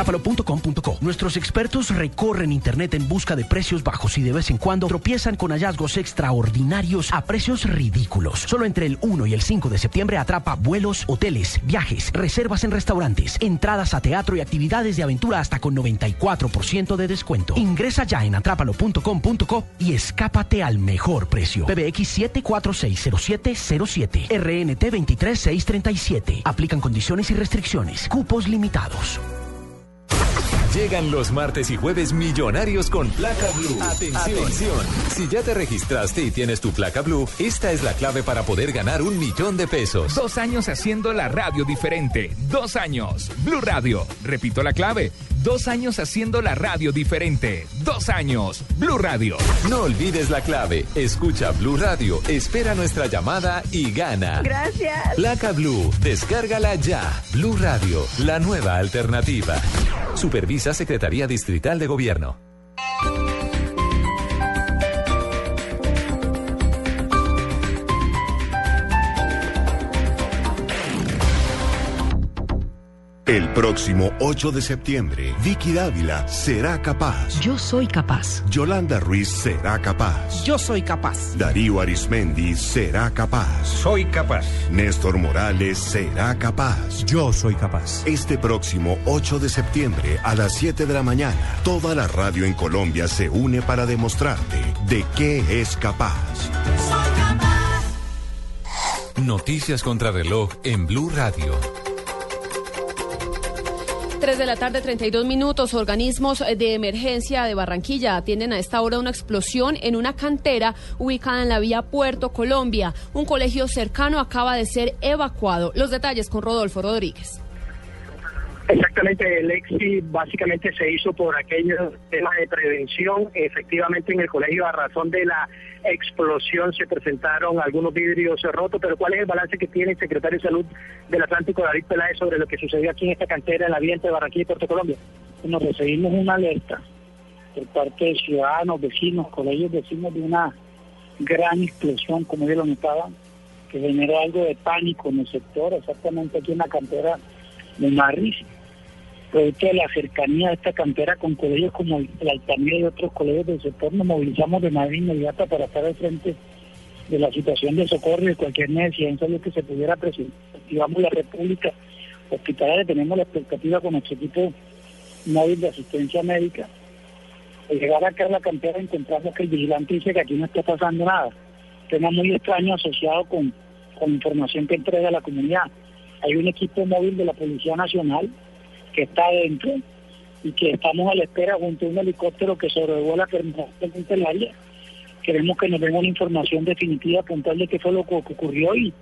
Atrápalo.com.co. Nuestros expertos recorren Internet en busca de precios bajos y de vez en cuando tropiezan con hallazgos extraordinarios a precios ridículos. Solo entre el 1 y el 5 de septiembre atrapa vuelos, hoteles, viajes, reservas en restaurantes, entradas a teatro y actividades de aventura hasta con 94% de descuento. Ingresa ya en atrápalo.com.co y escápate al mejor precio. PBX 7460707 RNT 23637. Aplican condiciones y restricciones. Cupos limitados. Llegan los martes y jueves millonarios con placa blue. Atención. Si ya te registraste y tienes tu placa blue, esta es la clave para poder ganar un millón de pesos. Dos años haciendo la radio diferente. Dos años. Blue Radio. Repito la clave. Dos años haciendo la radio diferente. Dos años. Blue Radio. No olvides la clave. Escucha Blue Radio, espera nuestra llamada y gana. Gracias. Placa Blue, descárgala ya. Blue Radio, la nueva alternativa. Supervisa Secretaría Distrital de Gobierno. El próximo 8 de septiembre, Vicky Dávila será capaz. Yo soy capaz. Yolanda Ruiz será capaz. Yo soy capaz. Darío Arismendi será capaz. Soy capaz. Néstor Morales será capaz. Yo soy capaz. Este próximo 8 de septiembre a las 7 de la mañana, toda la radio en Colombia se une para demostrarte de qué es capaz. Noticias contra reloj en Blue Radio. 3 de la tarde, 32 minutos. Organismos de emergencia de Barranquilla atienden a esta hora una explosión en una cantera ubicada en la vía Puerto Colombia. Un colegio cercano acaba de ser evacuado. Los detalles con Rodolfo Rodríguez. Exactamente, el EXI básicamente se hizo por aquellos temas de prevención. Efectivamente, en el colegio, a razón de la explosión, se presentaron algunos vidrios rotos. Pero, ¿cuál es el balance que tiene el secretario de Salud del Atlántico, David Peláez, sobre lo que sucedió aquí en esta cantera en la vía entre Barranquilla y Puerto Colombia? Bueno, recibimos una alerta por parte de ciudadanos, vecinos, colegios vecinos de una gran explosión, como ellos lo notaban, que generó algo de pánico en el sector, exactamente aquí en la cantera de Marris producto de la cercanía de esta cantera con colegios como el, el y otros colegios del sector, nos movilizamos de manera inmediata para estar al frente de la situación de socorro y de cualquier necesidad en salud que se pudiera presentar. Activamos la República Hospitalaria, tenemos la expectativa con nuestro equipo móvil de asistencia médica. Al llegar acá a la cantera encontramos que el vigilante dice que aquí no está pasando nada. Tema muy extraño asociado con, información que entrega la comunidad. Hay un equipo móvil de la Policía Nacional que está adentro y que estamos a la espera junto a un helicóptero que sobrevuela permanentemente el área. Queremos que nos den una información definitiva, puntual de qué fue lo que ocurrió y,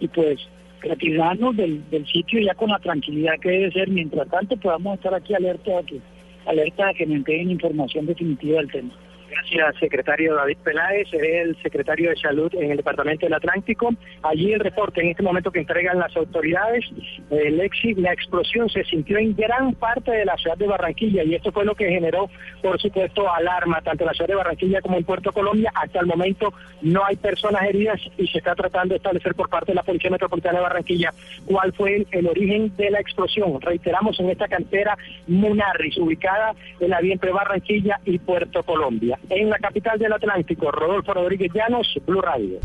y pues retirarnos del, del sitio ya con la tranquilidad que debe ser. Mientras tanto podamos estar aquí alerta a que, alerta a que me entreguen información definitiva del tema. Gracias, secretario David Peláez, es el secretario de Salud en el Departamento del Atlántico. Allí el reporte en este momento que entregan las autoridades, el la explosión se sintió en gran parte de la ciudad de Barranquilla y esto fue lo que generó, por supuesto, alarma tanto en la ciudad de Barranquilla como en Puerto Colombia. Hasta el momento no hay personas heridas y se está tratando de establecer por parte de la Policía Metropolitana de Barranquilla cuál fue el, origen de la explosión. Reiteramos en esta cantera Munarris, ubicada en la entre Barranquilla y Puerto Colombia en la capital del Atlántico. Rodolfo Rodríguez Llanos, Blue Radio.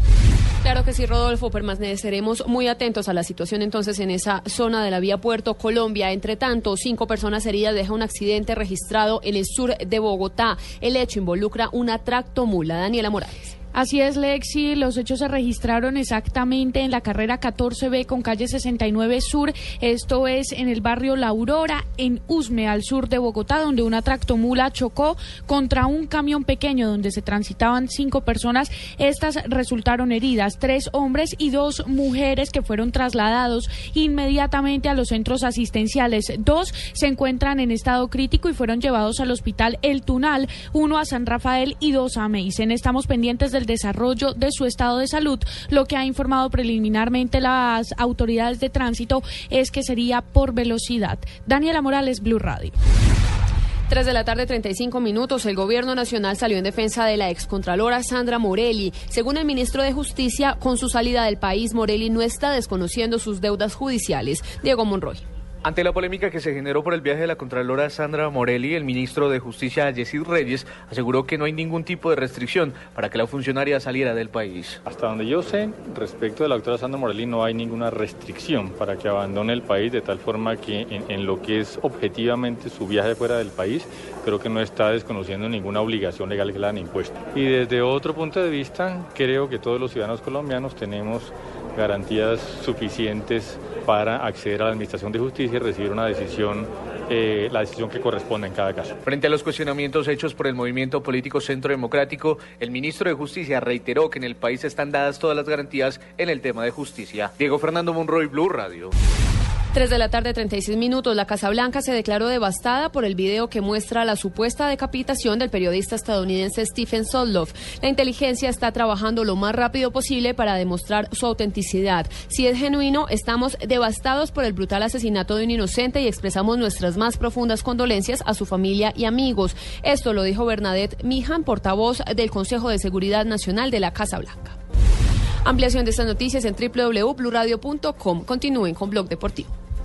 Claro que sí, Rodolfo, permaneceremos muy atentos a la situación entonces en esa zona de la vía Puerto Colombia. Entre tanto, cinco personas heridas deja un accidente registrado en el sur de Bogotá. El hecho involucra una tractomula. Daniela Morales. Así es, Lexi. Los hechos se registraron exactamente en la carrera 14B con calle 69 Sur. Esto es en el barrio La Aurora, en Usme, al sur de Bogotá, donde una tractomula chocó contra un camión pequeño donde se transitaban cinco personas. Estas resultaron heridas, tres hombres y dos mujeres que fueron trasladados inmediatamente a los centros asistenciales. Dos se encuentran en estado crítico y fueron llevados al hospital El Tunal, uno a San Rafael y dos a Meisen. Estamos pendientes del desarrollo de su estado de salud. Lo que ha informado preliminarmente las autoridades de tránsito es que sería por velocidad. Daniela Morales, Blue Radio. 3 de la tarde, 35 minutos. El gobierno nacional salió en defensa de la excontralora Sandra Morelli. Según el ministro de Justicia, con su salida del país, Morelli no está desconociendo sus deudas judiciales. Diego Monroy. Ante la polémica que se generó por el viaje de la Contralora Sandra Morelli, el ministro de Justicia, Yesid Reyes, aseguró que no hay ningún tipo de restricción para que la funcionaria saliera del país. Hasta donde yo sé, respecto de la doctora Sandra Morelli, no hay ninguna restricción para que abandone el país, de tal forma que en, en lo que es objetivamente su viaje fuera del país, creo que no está desconociendo ninguna obligación legal que le han impuesto. Y desde otro punto de vista, creo que todos los ciudadanos colombianos tenemos garantías suficientes para acceder a la Administración de Justicia y recibir una decisión, eh, la decisión que corresponde en cada caso. Frente a los cuestionamientos hechos por el movimiento político Centro Democrático, el ministro de Justicia reiteró que en el país están dadas todas las garantías en el tema de justicia. Diego Fernando Monroy, Blue Radio. 3 de la tarde, 36 minutos. La Casa Blanca se declaró devastada por el video que muestra la supuesta decapitación del periodista estadounidense Stephen Sotloff. La inteligencia está trabajando lo más rápido posible para demostrar su autenticidad. Si es genuino, estamos devastados por el brutal asesinato de un inocente y expresamos nuestras más profundas condolencias a su familia y amigos. Esto lo dijo Bernadette Mijan, portavoz del Consejo de Seguridad Nacional de la Casa Blanca. Ampliación de estas noticias en www.bluradio.com. Continúen con Blog Deportivo.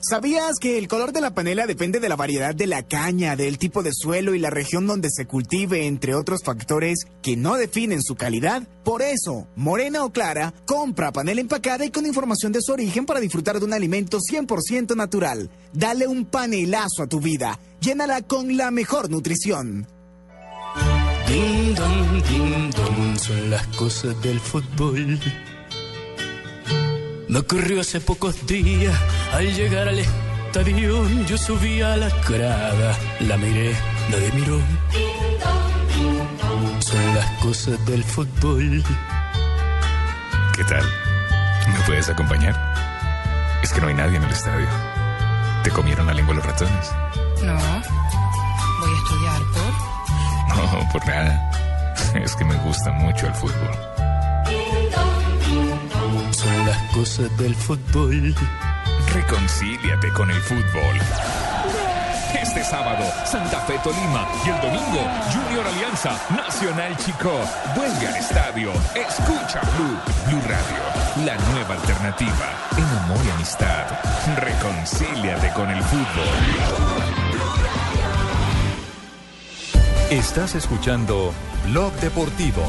¿Sabías que el color de la panela depende de la variedad de la caña, del tipo de suelo y la región donde se cultive, entre otros factores que no definen su calidad? Por eso, morena o clara, compra panela empacada y con información de su origen para disfrutar de un alimento 100% natural. Dale un panelazo a tu vida. Llénala con la mejor nutrición. Son las cosas del fútbol. Me ocurrió hace pocos días, al llegar al estadio, yo subí a la grada, la miré, nadie miró. Son las cosas del fútbol. ¿Qué tal? ¿Me puedes acompañar? Es que no hay nadie en el estadio. ¿Te comieron la lengua los ratones? No, voy a estudiar por... No, por nada. Es que me gusta mucho el fútbol. Cosas del fútbol. Reconcíliate con el fútbol. Este sábado, Santa Fe Tolima y el domingo, Junior Alianza, Nacional Chico. Vuelve al estadio. Escucha Blue, Blue Radio, la nueva alternativa en amor y amistad. Reconcíliate con el fútbol. Estás escuchando Blog Deportivo.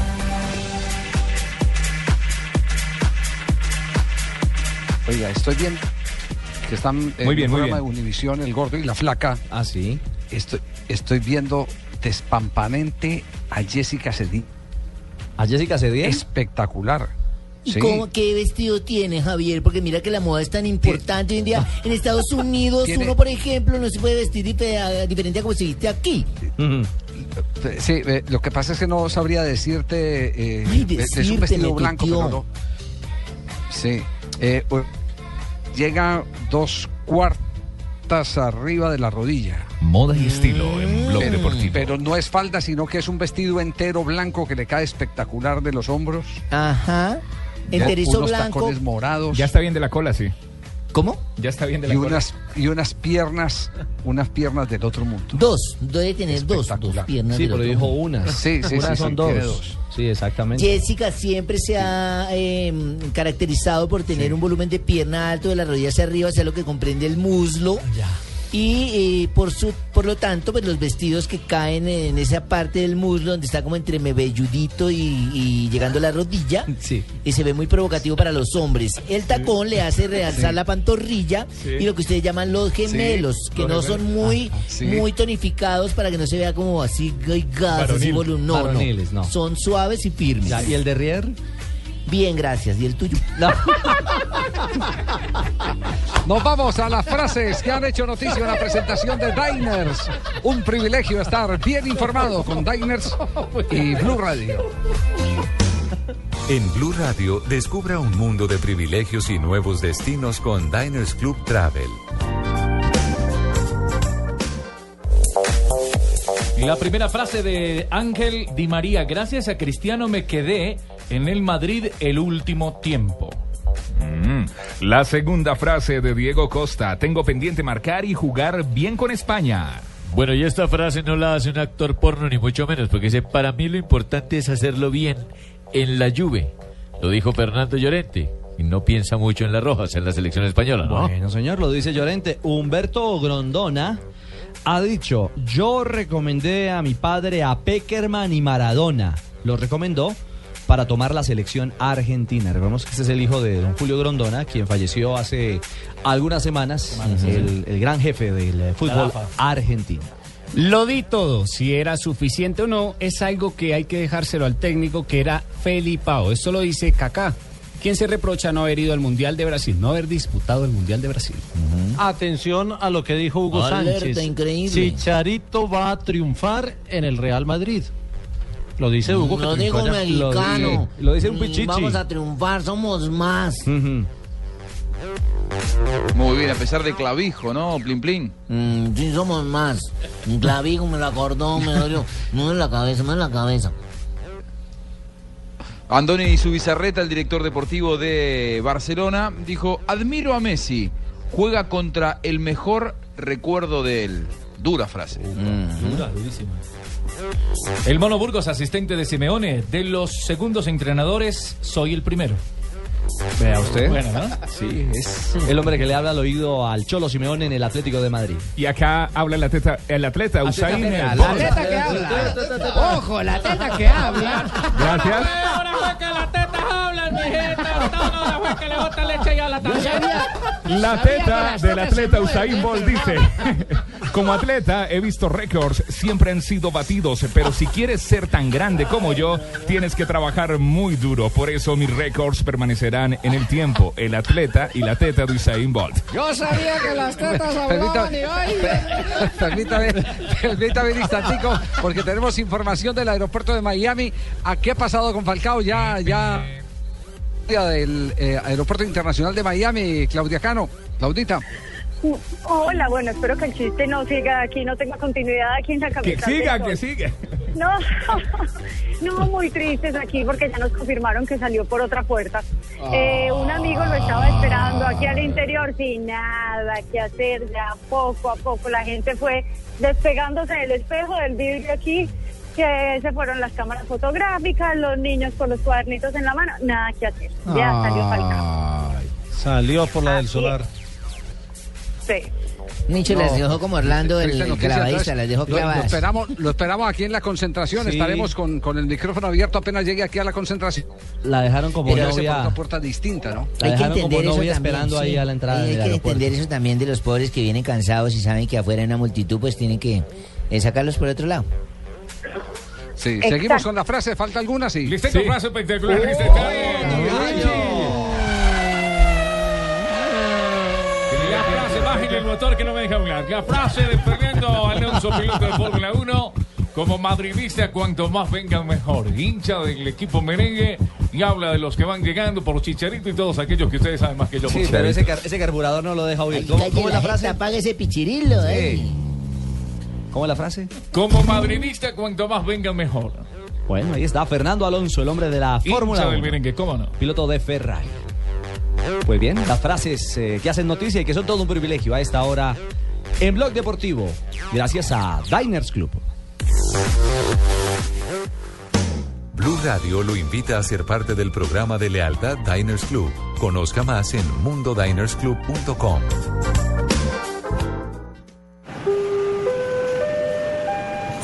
Oiga, estoy viendo que están en Muy bien, el muy programa bien. de Univisión, El Gordo y la Flaca. Ah, sí. Estoy, estoy viendo despampanente a Jessica Cedí. ¿A Jessica Cedí? Espectacular. ¿Y Sí. cómo, qué vestido tiene, Javier? Porque mira que la moda es tan importante hoy en día. En Estados Unidos, Tiene- uno, por ejemplo, no se puede vestir diferente a como se viste aquí. Sí, eh, lo que pasa es que no sabría decirte. eh, Ay, es- un vestido blanco, pero no. Sí. eh, llega dos cuartas arriba de la rodilla. Moda y estilo en Blog Pero, Deportivo. pero no es falda, sino que es un vestido entero blanco que le cae espectacular de los hombros. Ajá. Enterizo unos blanco. tacones morados. Ya está bien de la cola, sí. ¿Cómo? Ya está bien de y la cola. unas y unas piernas, unas piernas del otro mundo. Dos. Debe tener dos, dos piernas. Sí, del pero otro dijo mundo. unas. Sí, sí, unas sí, son sí, dos. tiene dos. Sí, exactamente. Jessica siempre se ha eh, caracterizado por tener un volumen de pierna alto de la rodilla hacia arriba, hacia lo que comprende el muslo. Y eh, por su, por lo tanto, pues los vestidos que caen en esa parte del muslo donde está como entre mebelludito y, y llegando a la rodilla, Sí. y se ve muy provocativo para los hombres. El tacón le hace realzar Sí. la pantorrilla y lo que ustedes llaman los gemelos, que no son muy, Ajá, sí. muy tonificados para que no se vea como así así Varonil. volum- no, no. Varoniles, no. Son suaves y firmes. Ya, ¿Y el derrier? Bien, gracias. ¿Y el tuyo? <laughs> Nos vamos a las frases que han hecho noticia en la presentación de Diners. Un privilegio estar bien informado con Diners y Blue Radio. En Blue Radio, descubra un mundo de privilegios y nuevos destinos con Diners Club Travel. La primera frase de Ángel Di María, gracias a Cristiano me quedé en el Madrid el último tiempo. Mm. La segunda frase de Diego Costa, tengo pendiente marcar y jugar bien con España. Bueno, y esta frase no la hace un actor porno ni mucho menos, porque dice, para mí lo importante es hacerlo bien en la Juve. Lo dijo Fernando Llorente. Y no piensa mucho en las rojas en la selección española, ¿no? Bueno, señor, lo dice Llorente. Humberto Grondona ha dicho, yo recomendé a mi padre a Peckerman y Maradona. Lo recomendó para tomar la selección argentina. Recordemos que este es el hijo de don Julio Grondona, quien falleció hace algunas semanas, el, el gran jefe del eh, fútbol argentino. Lo di todo, si era suficiente o no, es algo que hay que dejárselo al técnico que era Felipao. Esto lo dice Kaká. ¿Quién se reprocha no haber ido al Mundial de Brasil, no haber disputado el Mundial de Brasil? Atención a lo que dijo Hugo Alerta, Sánchez. increíble. Chicharito va a triunfar en el Real Madrid. Lo dice Hugo. que Lo un allá. mexicano. Lo dice un Mm, pichichi. Vamos a triunfar, somos más. Muy bien, a pesar de clavijo, ¿no? Plin plin. Mm, sí, somos más. Un clavijo me lo acordó, me dolió. Me duele la cabeza, me duele la cabeza. Andoni Subizarreta, el director deportivo de Barcelona, dijo, admiro a Messi, juega contra el mejor recuerdo de él. Dura frase. Dura, durísima. El Mono Burgos, asistente de Simeone, de los segundos entrenadores, soy el primero. Vea usted. Bueno, ¿no? Sí, es el hombre que le habla al oído al Cholo Simeone en el Atlético de Madrid. Y acá habla el atleta, el atleta Usain la teta que habla. Ojo, la teta que habla. Gracias. Fue que le bota leche ya a la. La teta del atleta Usain Bolt dice, <laughs> como atleta he visto récords, siempre han sido batidos, pero si quieres ser tan grande como yo, tienes que trabajar muy duro. Por eso mis récords permanecerán en el tiempo. El atleta y la teta de Usain Bolt. Yo sabía que las tetas hablaban y ay, Permítame, permítame un instantico, porque tenemos información del aeropuerto de Miami. ¿A qué ha pasado con Falcao? Ya, ya del eh, aeropuerto internacional de Miami, Claudia Cano. Claudita. Hola, bueno, espero que el chiste no siga aquí, no tenga continuidad aquí en la Que siga, que siga. No, <laughs> no, muy tristes aquí porque ya nos confirmaron que salió por otra puerta. Eh, un amigo lo estaba esperando aquí al interior sin nada que hacer, ya poco a poco la gente fue despegándose del espejo del vidrio aquí, que se fueron las cámaras fotográficas, los niños con los cuadernitos en la mano, nada que hacer. Ya salió Falcao. Salió por la del solar. Sí. Nietzsche No. las dejó como Orlando, el, el clavadista, las dejó lo- Lo, clavadas. esperamos, lo esperamos aquí en la concentración. Sí. Estaremos con, con el micrófono abierto apenas llegue aquí a la concentración. La dejaron como Pero por una puerta distinta, ¿no? La Hay que dejaron como entender eso novia también. esperando ahí sí. a la entrada Hay del que aeropuerto. entender eso también de los pobres que vienen cansados y saben que afuera hay una multitud, pues tienen que eh, sacarlos por otro lado. Sí, Exacto. seguimos con la frase. ¿Falta alguna? Sí. Listo, Sí. frase espectacular. listo, Oh, está bien. La frase, bájenle el motor que no me deja hablar. La frase de Fernando Alonso, piloto de Fórmula 1. Como madridista, cuanto más vengan mejor. Hincha del equipo merengue y habla de los que van llegando por Chicharito y todos aquellos que ustedes saben más que yo. por Sí, pero ese, car- ese carburador no lo deja oír. ¿Cómo, Calle cómo es la la frase? apague ese pichirilo, eh. ¿Cómo es la frase? Como madridista, cuanto más vengan mejor. Bueno, ahí está Fernando Alonso, el hombre de la Fórmula del 1. merengue, ¿cómo no? Piloto de Ferrari. Pues bien, las frases eh, que hacen noticia y que son todo un privilegio a esta hora en Blog Deportivo. Gracias a Diners Club. Blue Radio lo invita a ser parte del programa de lealtad Diners Club. Conozca más en mundodinersclub.com.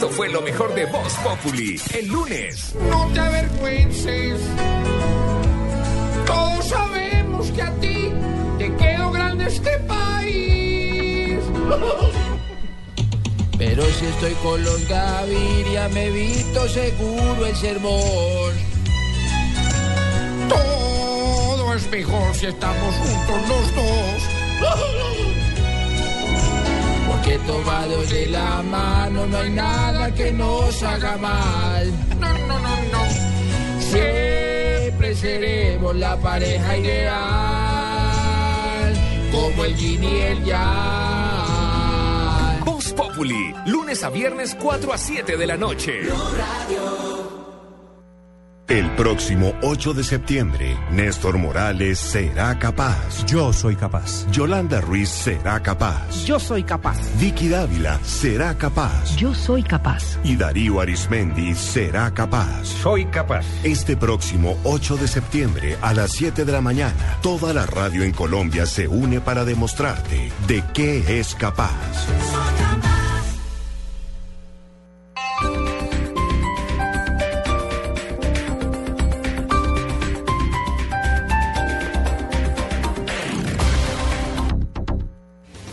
Esto fue lo mejor de Voz Populi el lunes. No te avergüences. Todos sabemos que a ti te quedó grande este país. <laughs> Pero si estoy con los Gaviria me evito seguro el sermón. Todo es mejor si estamos juntos los dos. <laughs> Porque tomados de la mano no hay nada que nos haga mal. No, no, no, no. Siempre seremos la pareja ideal. Como el yin y el yang. Voz Populi, lunes a viernes 4 a 7 de la noche. El próximo 8 de septiembre, Néstor Morales será capaz. Yo soy capaz. Yolanda Ruiz será capaz. Yo soy capaz. Vicky Dávila será capaz. Yo soy capaz. Y Darío Arismendi será capaz. Soy capaz. Este próximo 8 de septiembre a las 7 de la mañana, toda la radio en Colombia se une para demostrarte de qué es capaz.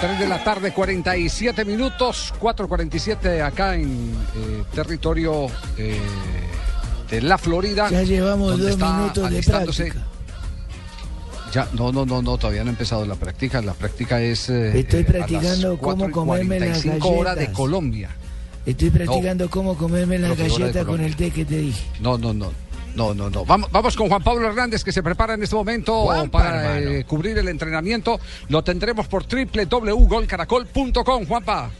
3 de la tarde, 47 minutos, 4.47 acá en eh, territorio eh, de la Florida. Ya llevamos dos minutos de práctica. Ya, no, no, no, no, todavía no ha empezado la práctica. La práctica es. eh, Estoy eh, practicando a las cómo 4 y comerme las 45 horas de galletas. Colombia. Estoy practicando cómo comerme la Profesora de galleta con el té que te dije. No, no, no. No, no, no. Vamos, vamos con Juan Pablo Hernández que se prepara en este momento Juanpa, para eh, cubrir el entrenamiento. Lo tendremos por www.golcaracol.com, Juanpa.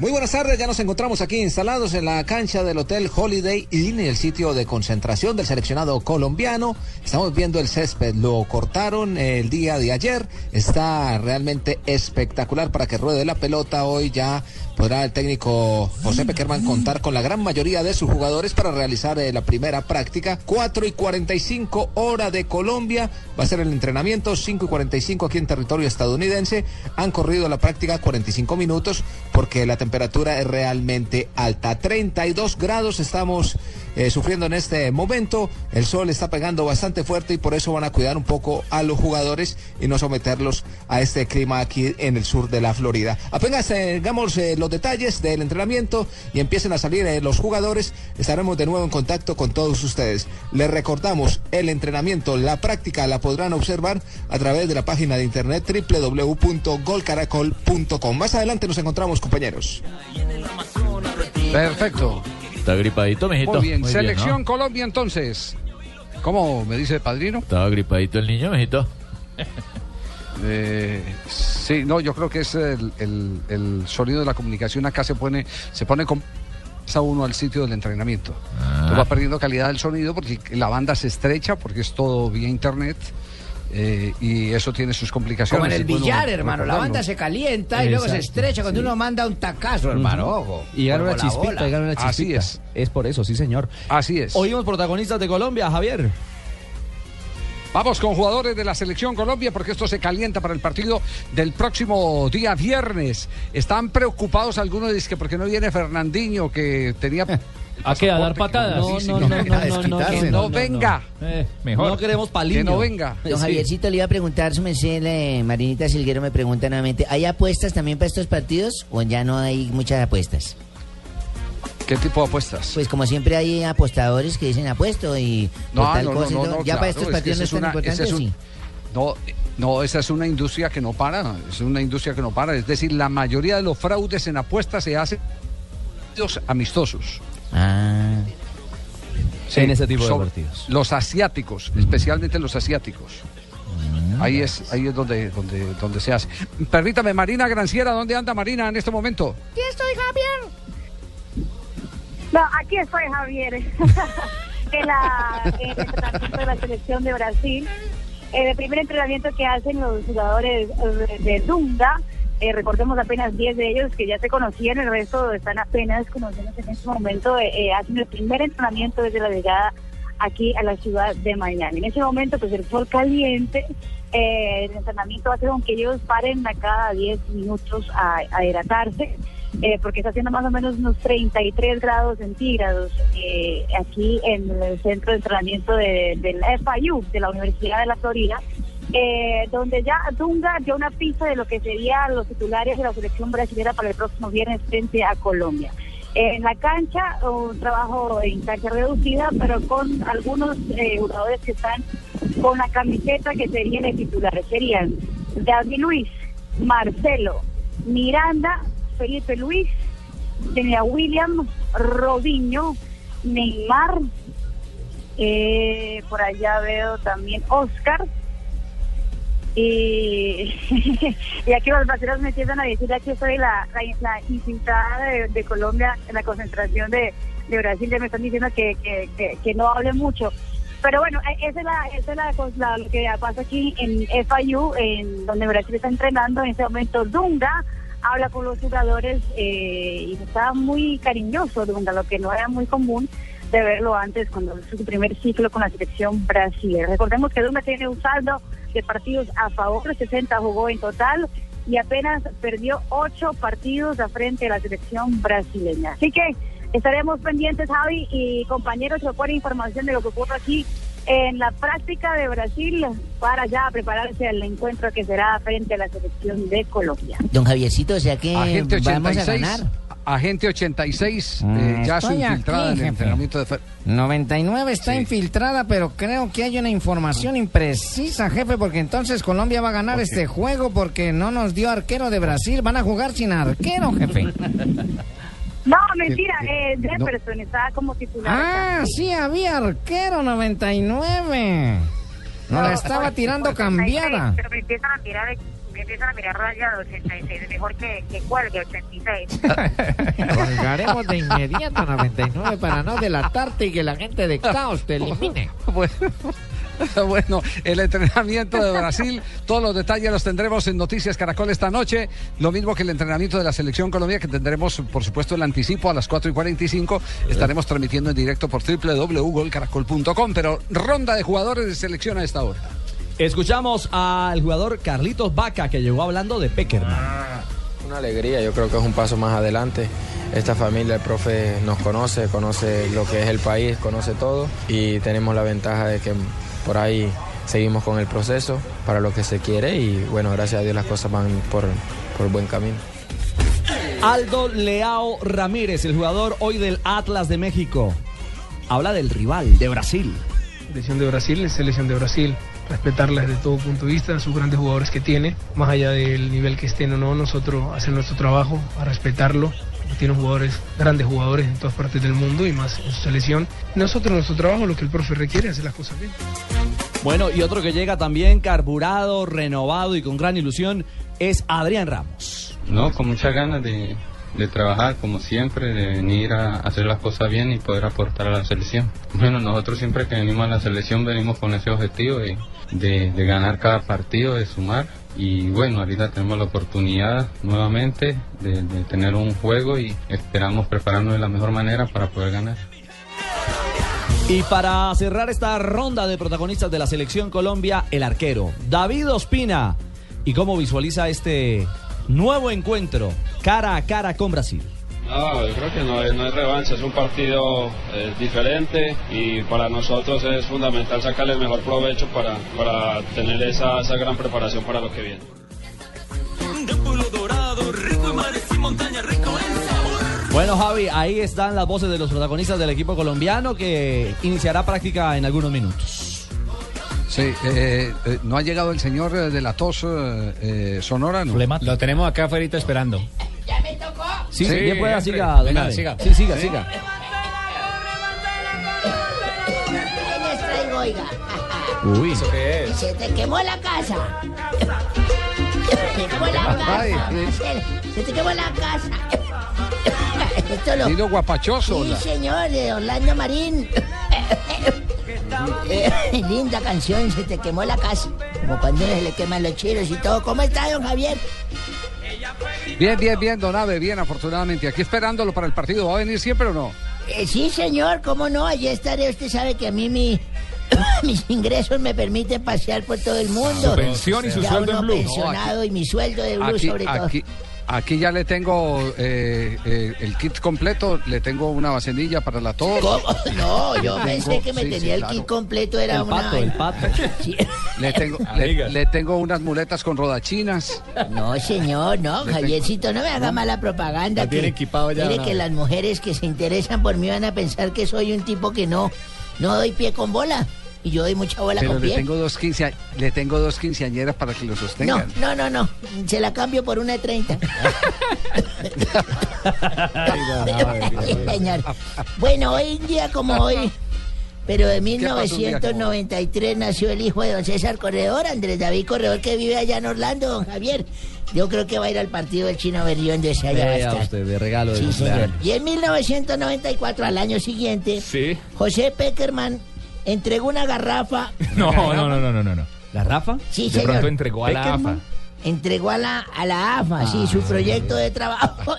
Muy buenas tardes, ya nos encontramos aquí instalados en la cancha del Hotel Holiday Inn, el sitio de concentración del seleccionado colombiano. Estamos viendo el césped, lo cortaron el día de ayer, está realmente espectacular para que ruede la pelota. Hoy ya podrá el técnico José Peckerman contar con la gran mayoría de sus jugadores para realizar eh, la primera práctica. 4 y 45 hora de Colombia, va a ser el entrenamiento, 5 y 45 aquí en territorio estadounidense. Han corrido la práctica 45 minutos porque la temperatura es realmente alta. 32 grados estamos eh, sufriendo en este momento. El sol está pegando bastante fuerte y por eso van a cuidar un poco a los jugadores y no someterlos a este clima aquí en el sur de la Florida. Apenas tengamos eh, los detalles del entrenamiento y empiecen a salir eh, los jugadores, estaremos de nuevo en contacto con todos ustedes. Les recordamos, el entrenamiento, la práctica la podrán observar a través de la página de internet www.golcaracol.com. Más adelante nos encontramos, compañeros. Perfecto. Está gripadito, mijito. Muy bien. Selección Colombia entonces. ¿Cómo me dice el padrino? Estaba gripadito el niño, mijito. <laughs> Eh, sí, no, yo creo que es el, el- el sonido de la comunicación acá se pone, se pone con a uno al sitio del entrenamiento. Ah. Entonces va perdiendo calidad del sonido porque la banda se estrecha porque es todo vía internet eh, y eso tiene sus complicaciones. Como en el bueno billar, hermano. La banda se calienta y luego se estrecha cuando sí. uno manda un tacazo, hermano. Ojo. Y gana una chispita, y gana una chispita. Así es. Es por eso, sí, señor. Así es. Oímos protagonistas de Colombia, Javier. Vamos con jugadores de la selección Colombia porque esto se calienta para el partido del próximo día viernes. Están preocupados algunos dicen que porque no viene Fernandinho que tenía <laughs> ¿A qué? ¿A dar patadas? No, no, no, no, no, no, que no, no, no, venga. Eh, No queremos paliño. Que no venga. Don. Javiercito le iba a preguntar, su merced, eh, Marinita Silguero me pregunta nuevamente, ¿hay apuestas también para estos partidos o ya no hay muchas apuestas? ¿Qué tipo de apuestas? Pues como siempre hay apostadores que dicen apuesto y No, tal no, cosa. no, no, ya claro, para estos partidos no es tan importante, esa es ¿o un- sí? No, no, esa es una industria que no para, es una industria que no para. Es decir, la mayoría de los fraudes en apuestas se hacen amistosos. Ah. Sí, En ese tipo de partidos. Los asiáticos, especialmente los asiáticos. Ahí es, ahí es donde, donde, donde se hace. Permítame, Marina Granciera, ¿dónde anda Marina en este momento? Aquí estoy, Javier. No, aquí estoy, Javier. <laughs> en, la, en el entrenamiento de la selección de Brasil. En el primer entrenamiento que hacen los jugadores eh, de Dunga, eh, recordemos apenas 10 de ellos que ya se conocían, el resto están apenas conociéndose en este momento, eh, eh, hacen el primer entrenamiento desde la llegada aquí a la ciudad de Miami. En ese momento, pues el sol caliente, eh, el entrenamiento hace con que ellos paren a cada 10 minutos a, a hidratarse, porque está haciendo más o menos unos 33 grados centígrados aquí en el centro de entrenamiento de, del FIU, de la Universidad de la Florida, eh, donde ya Dunga dio una pista de lo que serían los titulares de la selección brasileña para el próximo viernes frente a Colombia. En la cancha, un trabajo en cancha reducida, pero con algunos eh, jugadores que están con la camiseta que serían de titulares. Serían David Luis, Marcelo, Miranda, Felipe Luis, tenía William, Robinho, Neymar, eh, por allá veo también Oscar. <laughs> Y, aquí los brasileños me empiezan a decir, aquí soy la, la, la de, Colombia en la concentración de, de Brasil, ya me están diciendo que, que, que, que no hable mucho. Pero bueno, eh, esa es, la, esa es la, lo que pasa aquí en FIU, en donde Brasil está entrenando en este momento. Dunga habla con los jugadores eh, y está muy cariñoso Dunga, lo que no era muy común de verlo antes cuando su primer ciclo con la selección brasileña. Recordemos que Dunga tiene un saldo de partidos a favor, 60 jugó en total y apenas perdió 8 partidos a frente a la selección brasileña. Así que estaremos pendientes, Javi y compañeros, ponen información de lo que ocurre aquí en la práctica de Brasil para ya prepararse al encuentro que será frente a la selección de Colombia. Don Javiercito, o sea que vamos a 86, ganar. Agente 86, Mm, eh, ya su estoy infiltrada aquí, en el jefe. entrenamiento de... Fer- 99 está infiltrada, pero creo que hay una información imprecisa, jefe, porque entonces Colombia va a ganar este juego porque no nos dio arquero de Brasil. Van a jugar sin arquero, jefe. No, mentira, eh, Jefferson estaba como titular. Ah, sí, había arquero 99. No la estaba tirando cambiada. Pero me empiezan a tirar, me empiezan a mirar raya de 86, mejor que, que cuelgue 86. <laughs> Colgaremos de inmediato 99 para no delatarte y que la gente de caos te elimine. <laughs> Bueno, <laughs> bueno, el entrenamiento de Brasil, todos los detalles los tendremos en Noticias Caracol esta noche. Lo mismo que el entrenamiento de la Selección Colombia, que tendremos, por supuesto, el anticipo a las 4 y 45. Estaremos transmitiendo en directo por www.golcaracol.com. Pero ronda de jugadores de selección a esta hora. Escuchamos al jugador Carlitos Vaca que llegó hablando de Peckerman. Una alegría, yo creo que es un paso más adelante. Esta familia, el profe nos conoce, conoce lo que es el país, conoce todo y tenemos la ventaja de que por ahí seguimos con el proceso para lo que se quiere y bueno, gracias a Dios las cosas van por, por buen camino. Aldo Leao Ramírez, el jugador hoy del Atlas de México. Habla del rival, de Brasil. Selección de Brasil es selección de Brasil. Respetarla desde todo punto de vista, sus grandes jugadores que tiene, más allá del nivel que estén o no, nosotros hacer nuestro trabajo, a respetarlo. Tiene jugadores, grandes jugadores en todas partes del mundo y más en su selección. Nosotros nuestro trabajo, lo que el profe requiere, hacer las cosas bien. Bueno, y otro que llega también carburado, renovado y con gran ilusión es Adrián Ramos. No, con muchas ganas de, de trabajar como siempre, de venir a hacer las cosas bien y poder aportar a la selección. Bueno, nosotros siempre que venimos a la selección venimos con ese objetivo de, de- ganar cada partido, de sumar. Y bueno, ahorita tenemos la oportunidad nuevamente de, de tener un juego y esperamos prepararnos de la mejor manera para poder ganar. Y para cerrar esta ronda de protagonistas de la selección Colombia, el arquero David Ospina. ¿Y cómo visualiza este nuevo encuentro cara a cara con Brasil? No, yo creo que no es, no es revancha, es un partido eh, diferente y para nosotros es fundamental sacarle el mejor provecho para, para tener esa, esa gran preparación para lo que viene. Bueno, Javi, ahí están las voces de los protagonistas del equipo colombiano que iniciará práctica en algunos minutos. Sí, eh, eh, no ha llegado el señor eh, de la tos eh, eh, sonora, ¿no? Lo tenemos acá afuera esperando. Sí, bien pueda, siga, don Venga, siga. Sí, siga, Sí. siga. ¿Qué les traigo, oiga? Uy. ¿Eso qué es? Se te quemó la casa. Se te quemó la Ay, casa. Se, se te quemó la casa. Esto lo... Guapachoso. Sí, la- señor, de Orlando Marín. Eh, <laughs> Linda canción, se te quemó la casa. Como cuando se le queman los chiros y todo. ¿Cómo está, don Javier? Bien, bien, bien, Don Abe, bien, afortunadamente. Aquí esperándolo para el partido. ¿Va a venir siempre o no? Eh, sí, señor, cómo no, allí estaré. Usted sabe que a mí mi, <coughs> mis ingresos me permiten pasear por todo el mundo. Su pensión y su Ya sueldo en uno Blue. pensionado No, aquí- y mi sueldo de Blue Aquí, sobre todo. aquí, aquí ya le tengo eh, eh, el kit completo. Le tengo una vasenilla para la tos. ¿Cómo? <laughs> No, yo Tengo- pensé que me sí, sí, tenía el claro. kit completo, era El una... pato, el pato. <laughs> Sí. Le tengo, <laughs> le, le tengo unas muletas con rodachinas. No, señor, no, Le tengo- Javiercito, no me haga mala propaganda. Tiene que- equipado ya, Mire ¿no? que las mujeres que se interesan por mí van a pensar que soy un tipo que no, no doy pie con bola. Y yo doy mucha bola Pero con le pie. tengo dos quince, le tengo dos quinceañeras para que lo No, sostengan. no, no, no. Se la cambio por una de 30. Señor. Bueno, hoy en día como hoy, pero de pasó un día como hoy? 1993 nació el hijo de don César Corredor, Andrés David Corredor, que vive allá en Orlando, don Javier. Yo creo que va a ir al partido del Chino Berrión de ese allá va a Vea estar. usted, de regalo de Sí, señor. Y en 1994, al año siguiente, José Peckerman entregó una garrafa. <laughs> No, no, no, no, no, no, no. ¿Garrafa? Sí, de señor. pronto entregó a la AFA. Entregó a la, a la AFA, sí, su proyecto de trabajo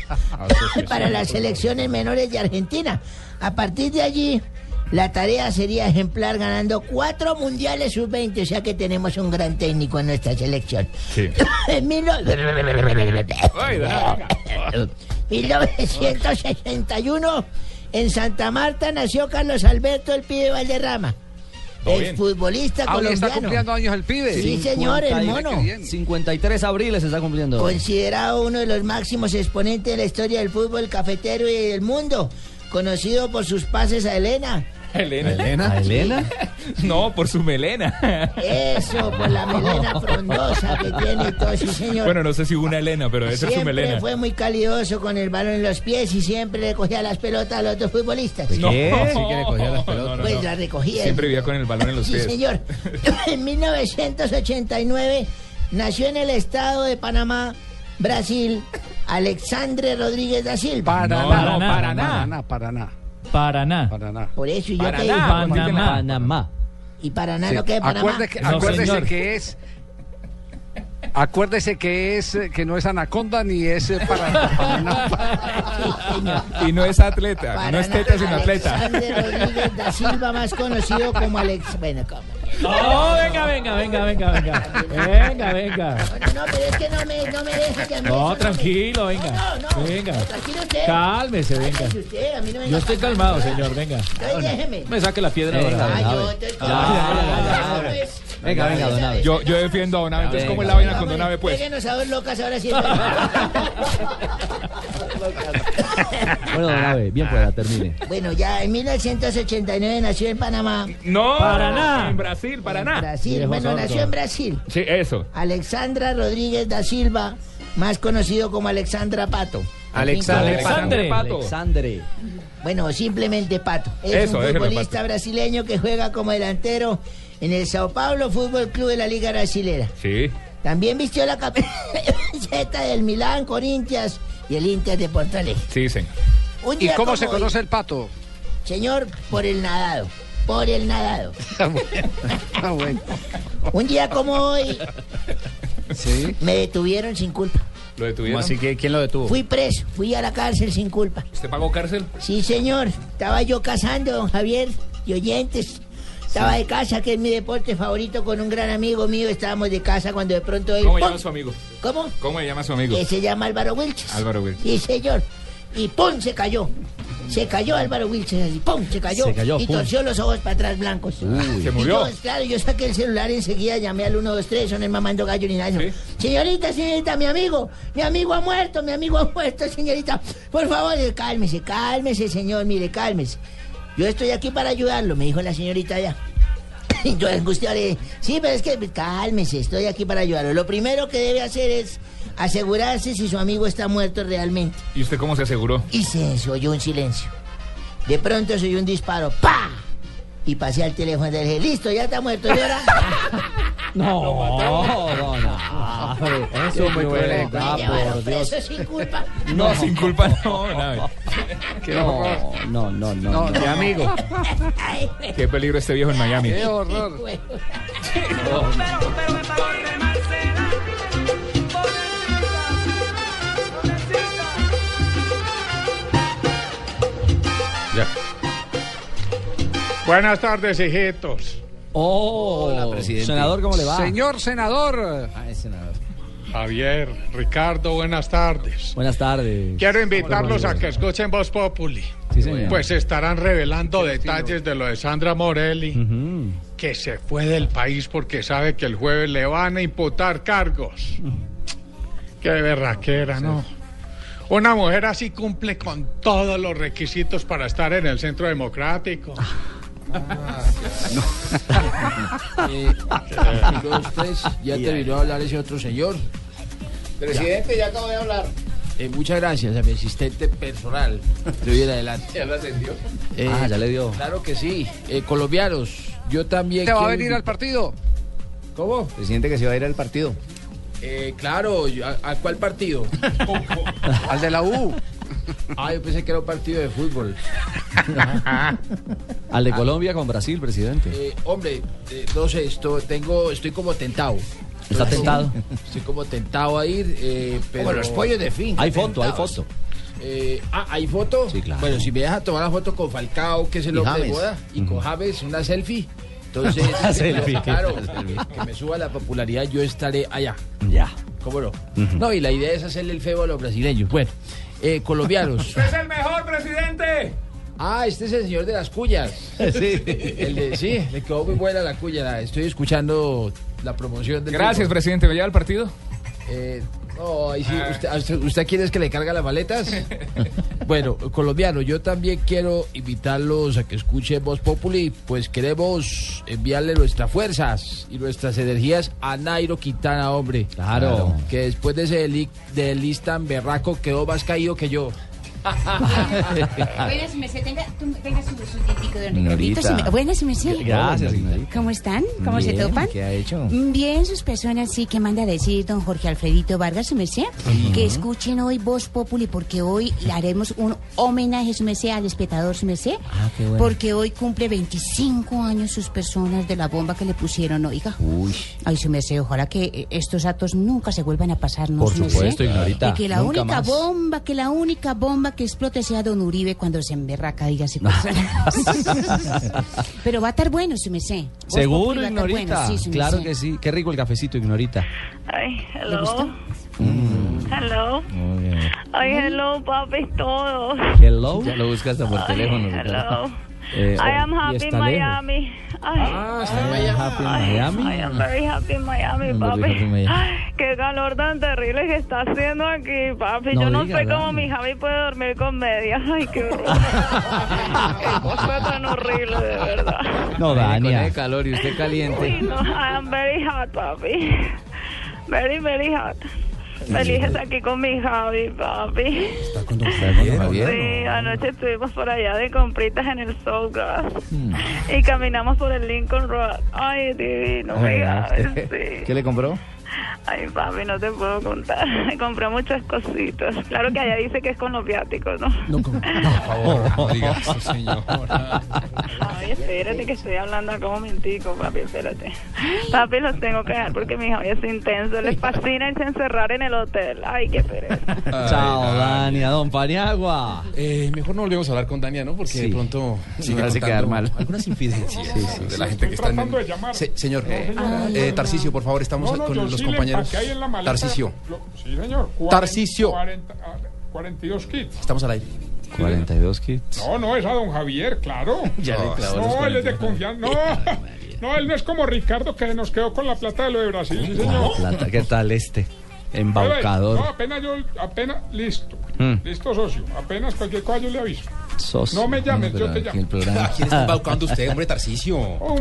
<laughs> para las selecciones menores de Argentina. A partir de allí, la tarea sería ejemplar ganando cuatro mundiales sub-20, o sea que tenemos un gran técnico en nuestra selección. Sí. <laughs> En mil no- 1961, en Santa Marta nació Carlos Alberto el Pibe Valderrama. Todo bien. Exfutbolista Ah, hoy está colombiano. cumpliendo años el pibe. Sí, señor, el mono. 53 abriles está cumpliendo. Considerado uno de los máximos exponentes de la historia del fútbol cafetero y del mundo. Conocido por sus pases a Elena. Elena. ¿Elena? ¿A Elena? No, por su melena. Eso, por la melena frondosa que tiene y todo, sí, señor. Bueno, no sé si hubo una Elena, pero esa es su Siempre melena. fue muy calidoso con el balón en los pies y siempre le cogía las pelotas a los otros futbolistas. No. Sí que le cogía las pelotas. Pues la recogía. Siempre vivía con el balón en los Sí, pies. señor. <laughs> en 1989 nació en el estado de Panamá, Brasil, Alexandre Rodríguez da Silva. Paraná, No, Paraná, Paraná. Paraná, Paraná. Paraná. Por eso y yo Paraná, te digo. Panamá. Panamá. ¿Y Paraná Sí, lo que es Panamá? que- No, acuérdese señor. que es. Acuérdese que es eh, que no es anaconda ni es eh, para. Y no es atleta, no es teta, sino atleta. Rodríguez da Silva, más conocido como Alex. Bueno, ¿cómo? No, venga, venga, venga, venga, venga. Venga, venga. No, pero es que no me, no me deja que a mí. No, me- tranquilo, venga. No, no, no. Venga. Tranquilo usted. Cálmese, venga. Cálmese usted, a mí no me Yo estoy calmado, señor, venga. Entonces déjeme. Me saque la piedra Venga, ahora. Ah, yo Abe. estoy Ya, ya, ya, ya. Pues, Venga, venga, don Abe. Yo, yo defiendo a Don Abe, entonces, ¿cómo es la vaina con Don Abe, pues? Péguenos a dos locas ahora sí. <laughs> Bueno, don Abe, bien pueda, termine. bueno, ya en 1989 nació en Panamá. No, Paraná. en Brasil, Paraná. Brasil, Viejo bueno, sordo. nació en Brasil. Sí, eso. Alexandra Rodríguez da Silva, más conocido como Alexandra Pato. Alexandre Alexandre. Pato. Alexandre. Bueno, simplemente Pato. Es Eso, un futbolista brasileño que juega como delantero en el Sao Paulo Fútbol Club de la Liga Brasilera. Sí. También vistió la <laughs> camiseta del Milán, Corinthians y el Inter de Porto Alegre. Sí, señor. Un ¿Y cómo como se hoy- conoce el pato? Señor, por el nadado. Por el nadado. <laughs> Ah, bueno. Un día como hoy Sí. me detuvieron sin culpa. ¿Lo detuvieron? Así que, ¿quién lo detuvo? Fui preso, fui a la cárcel sin culpa. ¿Usted pagó cárcel? Sí, señor. Estaba yo casando, don Javier, y oyentes. Estaba de casa, que es mi deporte favorito, con un gran amigo mío. Estábamos de casa cuando de pronto él... ¿Cómo ¡pum! llama su amigo? ¿Cómo? ¿Cómo se llama su amigo? Que se llama Álvaro Wilches. Álvaro Wilches. Sí, señor. Y ¡pum! se cayó. Se cayó Álvaro Wilches así, ¡pum! se cayó. Se cayó, y pum. torció los ojos para atrás blancos. ¿Se Y murió? yo, claro, yo saqué el celular enseguida, llamé al 123, son el mamando gallo ni nada. Señorita, señorita, mi amigo, mi amigo ha muerto, mi amigo ha muerto, señorita. Por favor, cálmese, cálmese, señor, mire, cálmese. Yo estoy aquí para ayudarlo, me dijo la señorita ya. Y <laughs> yo angustiado le dije, sí, pero es que cálmese, estoy aquí para ayudarlo. Lo primero que debe hacer es asegurarse si su amigo está muerto realmente. ¿Y usted cómo se aseguró? Y se se oyó un silencio. De pronto se oyó un disparo. ¡Pa! Y pasé al teléfono y le dije, listo, ya está muerto, llora. <laughs> No, no, no, no. hombre, Eso es muy cruel. Ah, por Dios. Eso sin culpa. <laughs> No, sin culpa no. <laughs> Qué No, no, no, no. No, mi amigo. Qué peligro este viejo en Miami. Qué horror. Ya. Buenas tardes, hijitos. Oh, Hola, presidente. senador, ¿cómo le va? Señor senador. Javier, Ricardo, buenas tardes. Buenas tardes. Quiero invitarlos a que escuchen Voz Populi. Sí, señor. Pues estarán revelando detalles de lo de Sandra Morelli, que se fue del país porque sabe que el jueves le van a imputar cargos. Qué berraquera, ¿no? Una mujer así cumple con todos los requisitos para estar en el centro democrático. <laughs> Eh, amigos, pues, ya terminó de hablar ese otro señor. Presidente, ya acabo de hablar. Eh, muchas gracias a mi asistente personal. Le doy en adelante. ¿Ya lo atendió? Eh, Ah, ya le dio. Claro que sí. Eh, colombianos, yo también. ¿Te va a venir al partido? ¿Cómo? Presidente que se va a ir al partido. Eh, claro, yo- ¿a, a cuál partido? <laughs> Al de la U. Ah, yo pensé que era un partido de fútbol. <laughs> Al de Colombia con Brasil, presidente. Eh, hombre, eh, no sé, esto, tengo, estoy como tentado. ¿Está Estoy tentado? como- <laughs> Estoy como tentado a ir, eh, pero... Como los pollos de finca, Hay foto, hay foto. Eh, ah, ¿hay foto? Sí, claro. Bueno, si me deja tomar la foto con Falcao, que es el hombre de boda, y con James, una selfie. <laughs> Entonces, selfie. claro, que me suba la popularidad, yo estaré allá. Ya. ¿Cómo no? No, y la idea es hacerle el feo a los brasileños. Bueno, eh, colombianos. <laughs> ¡Es el mejor, presidente! Ah, este es el señor de las cuyas. <laughs> Sí. El de, sí, le quedó muy buena la cuya. la- estoy escuchando la promoción del Gracias, presidente. ¿Me lleva al partido? Eh, sí, usted, a usted, ¿usted quiere que le carga las maletas? <laughs> bueno, colombiano, yo también quiero invitarlos a que escuchen Voz Populi, pues queremos enviarle nuestras fuerzas y nuestras energías a Nairo Quintana, hombre. Claro. Que después de ese deli- del tan berraco quedó más caído que yo. <laughs> Buenas, su merced, tenga, tú- tenga su, su tintico. Ricardito, su me- Buenas, su merced. Gracias, Ignorita. ¿Cómo están? ¿Cómo se Bien, topan? ¿Qué ha hecho? Bien, sus personas sí que manda a decir don Jorge Alfredito Vargas, su merced, que escuchen hoy Voz Populi porque hoy le haremos un homenaje, su merced, al espectador, su merced, Ah, qué bueno. porque hoy cumple 25 años sus personas de la bomba que le pusieron, oiga. Uy. Ay, su merced, ojalá que eh, estos actos nunca se vuelvan a pasar, ¿no, Por su merced? supuesto, Ignorita, Y que la nunca única más. bomba, que la única bomba que explote sea don Uribe cuando se emberraca, dígase. <laughs> Pero va a estar bueno, su merced. Voz Seguro, Populi Ignorita. bueno, sí, su claro que sí. Qué rico el cafecito, Ignorita. Ay, ¿Le gustó? hello. Hello. Ay, hello, papi, todos. Hello. Ya lo busca hasta por Ay, teléfono. hello. Eh, I am y happy in lejos. Ay. Ah, está en Miami. Happy Ay, Miami. I am very happy in Miami, I'm papi. happy in Miami. Ay, qué calor tan terrible que está haciendo aquí, papi. No Yo no diga, sé cómo mi Javi puede dormir con medias. Ay, qué <laughs> horror. qué cosa tan horrible, de verdad. No, Con Dania. el calor y usted Uy, caliente. no, I am very hot, papi. Very, very hot. Felices aquí con mi Javi, papi. ¿Está con don Javier? Sí, anoche estuvimos por allá de compritas en el Soulgrass Mm. y caminamos por el Lincoln Road. Ay, divino, mi Javi, ¿usted- sí. ¿Qué le compró? Ay, papi, no te puedo contar. <laughs> Me compré muchas cositas. Claro que allá dice que es con los viáticos, ¿no? No, <laughs> por favor, no diga eso, señora. Ay, espérate que estoy hablando acá un momentico, papi, espérate. Papi, los tengo que dejar porque mi hobby es intenso. Les fascina irse a encerrar en el hotel. Ay, qué pereza. Chao, Dania, don Paniagua. Eh, mejor no volvemos a hablar con Dania, ¿no? Porque Sí. de pronto Sí, contando quedar mal. Algunas infidencias de la gente que está en tratando de llamar. Se- señor, No, eh, Tarcisio, por favor, estamos No, no, con los sí le compañeros. empaqué ahí en la maleta Tarcisio, lo- sí, señor. Tarcisio. 40, ah, 42 kits. estamos al aire. 42 kits. No, no, es a don Javier, claro. <laughs> Ya le clavó los no, él es de 42. confianza. No, no, él no es como Ricardo que nos quedó con la plata de lo de Brasil, sí, La señor. plata, ¿qué tal este? No, Embaucador. apenas yo, apenas, listo. Mm. Listo, socio. Apenas cualquier cosa yo le aviso. Socio. No me llames, yo te llamo. <laughs> ¿Quién está <laughs> embaucando usted, hombre, Tarcisio? Oh,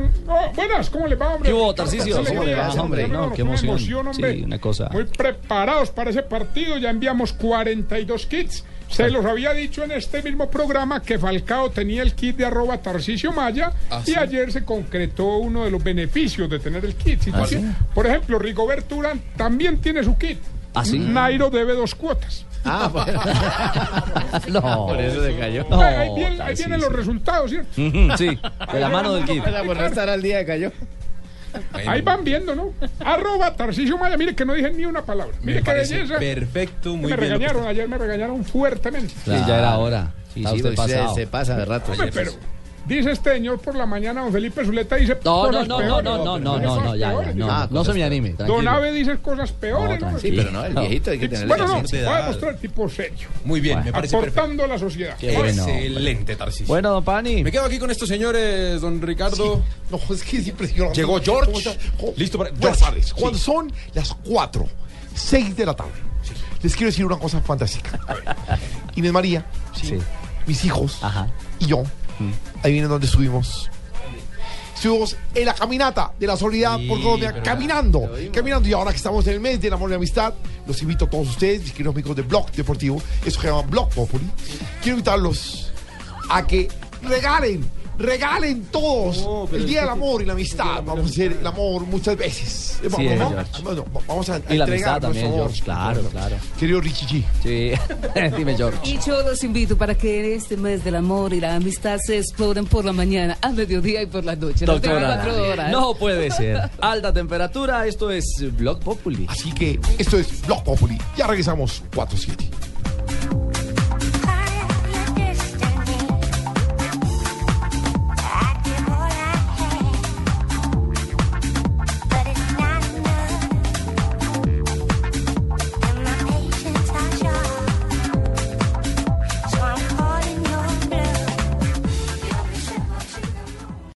buenas, ¿cómo le va, hombre? ¿Qué hubo? Qué ¿Cómo le va, alegría, hombre? No, qué emoción. hombre. Sí, una cosa. Muy preparados para ese partido, ya enviamos 42 kits. Se los había dicho en este mismo programa que Falcao tenía el kit de arroba Tarcisio Maya ¿Ah, y sí? ayer se concretó uno de los beneficios de tener el kit. ¿Ah, sí? Por ejemplo, Rigobert Urán también tiene su kit. ¿Ah, sí? Nairo debe dos cuotas. Ah, <laughs> no. Por eso se cayó. No, ahí vienen, ahí Tarcisio. vienen los resultados, ¿cierto? Sí, de la mano del kit. Por no estar al día de cayó. Ahí van viendo, ¿no? Arroba Tarcisio Maya, mire que no dije ni una palabra. Mire Me qué belleza. perfecto, muy me bien. que regañaron, ayer me regañaron fuertemente. Sí, ya era hora. Sí, usted se pasa de rato. Hombre, pero dice este señor por la mañana, don Felipe Zuleta dice No, no, cosas no, no, peores. no, no, no, no, Cosas no, ya, ya, no, Ah, no se me anime, Don tranquilo. Ave dice cosas peores, ¿no? Sí, pero no, el viejito hay que tenerle Bueno, no, voy a mostrar el tipo serio. Muy bien, me parece perfecto. Aportando a la sociedad. Qué bueno. Excelente, Tarcisio. Bueno, don Pani. Me quedo aquí con estos señores, don Ricardo. No, es que es impresionante. Llegó ¿Cómo George. Listo para. Buenas tardes. Cuando son las 4, 6 de la tarde, les quiero decir una cosa fantástica. <laughs> Inés María, Sí. mis hijos Ajá. y yo, ahí vienen donde estuvimos. Estuvimos en la caminata de la solidaridad Sí, por Colombia, caminando, caminando. Y ahora que estamos en el mes del amor y la amistad, los invito a todos ustedes, mis queridos amigos de Blog Deportivo, eso se llama Blog Populi. Quiero invitarlos a que regalen, regalen todos No, el Día del Amor y la Amistad. Vamos a hacer el amor muchas veces. Sí, vamos, bueno, vamos a, Y la amistad también, amor. George. Claro, claro. Querido Richie G. Sí. <laughs> Dime, George. Y yo los invito para que en este mes del amor y la amistad se exploren por la mañana, a mediodía y por la noche. Las Doctora, 24 horas. no puede <laughs> ser. Alta temperatura, esto es Blog Populi. Así que esto es Blog Populi. Ya regresamos 4-7.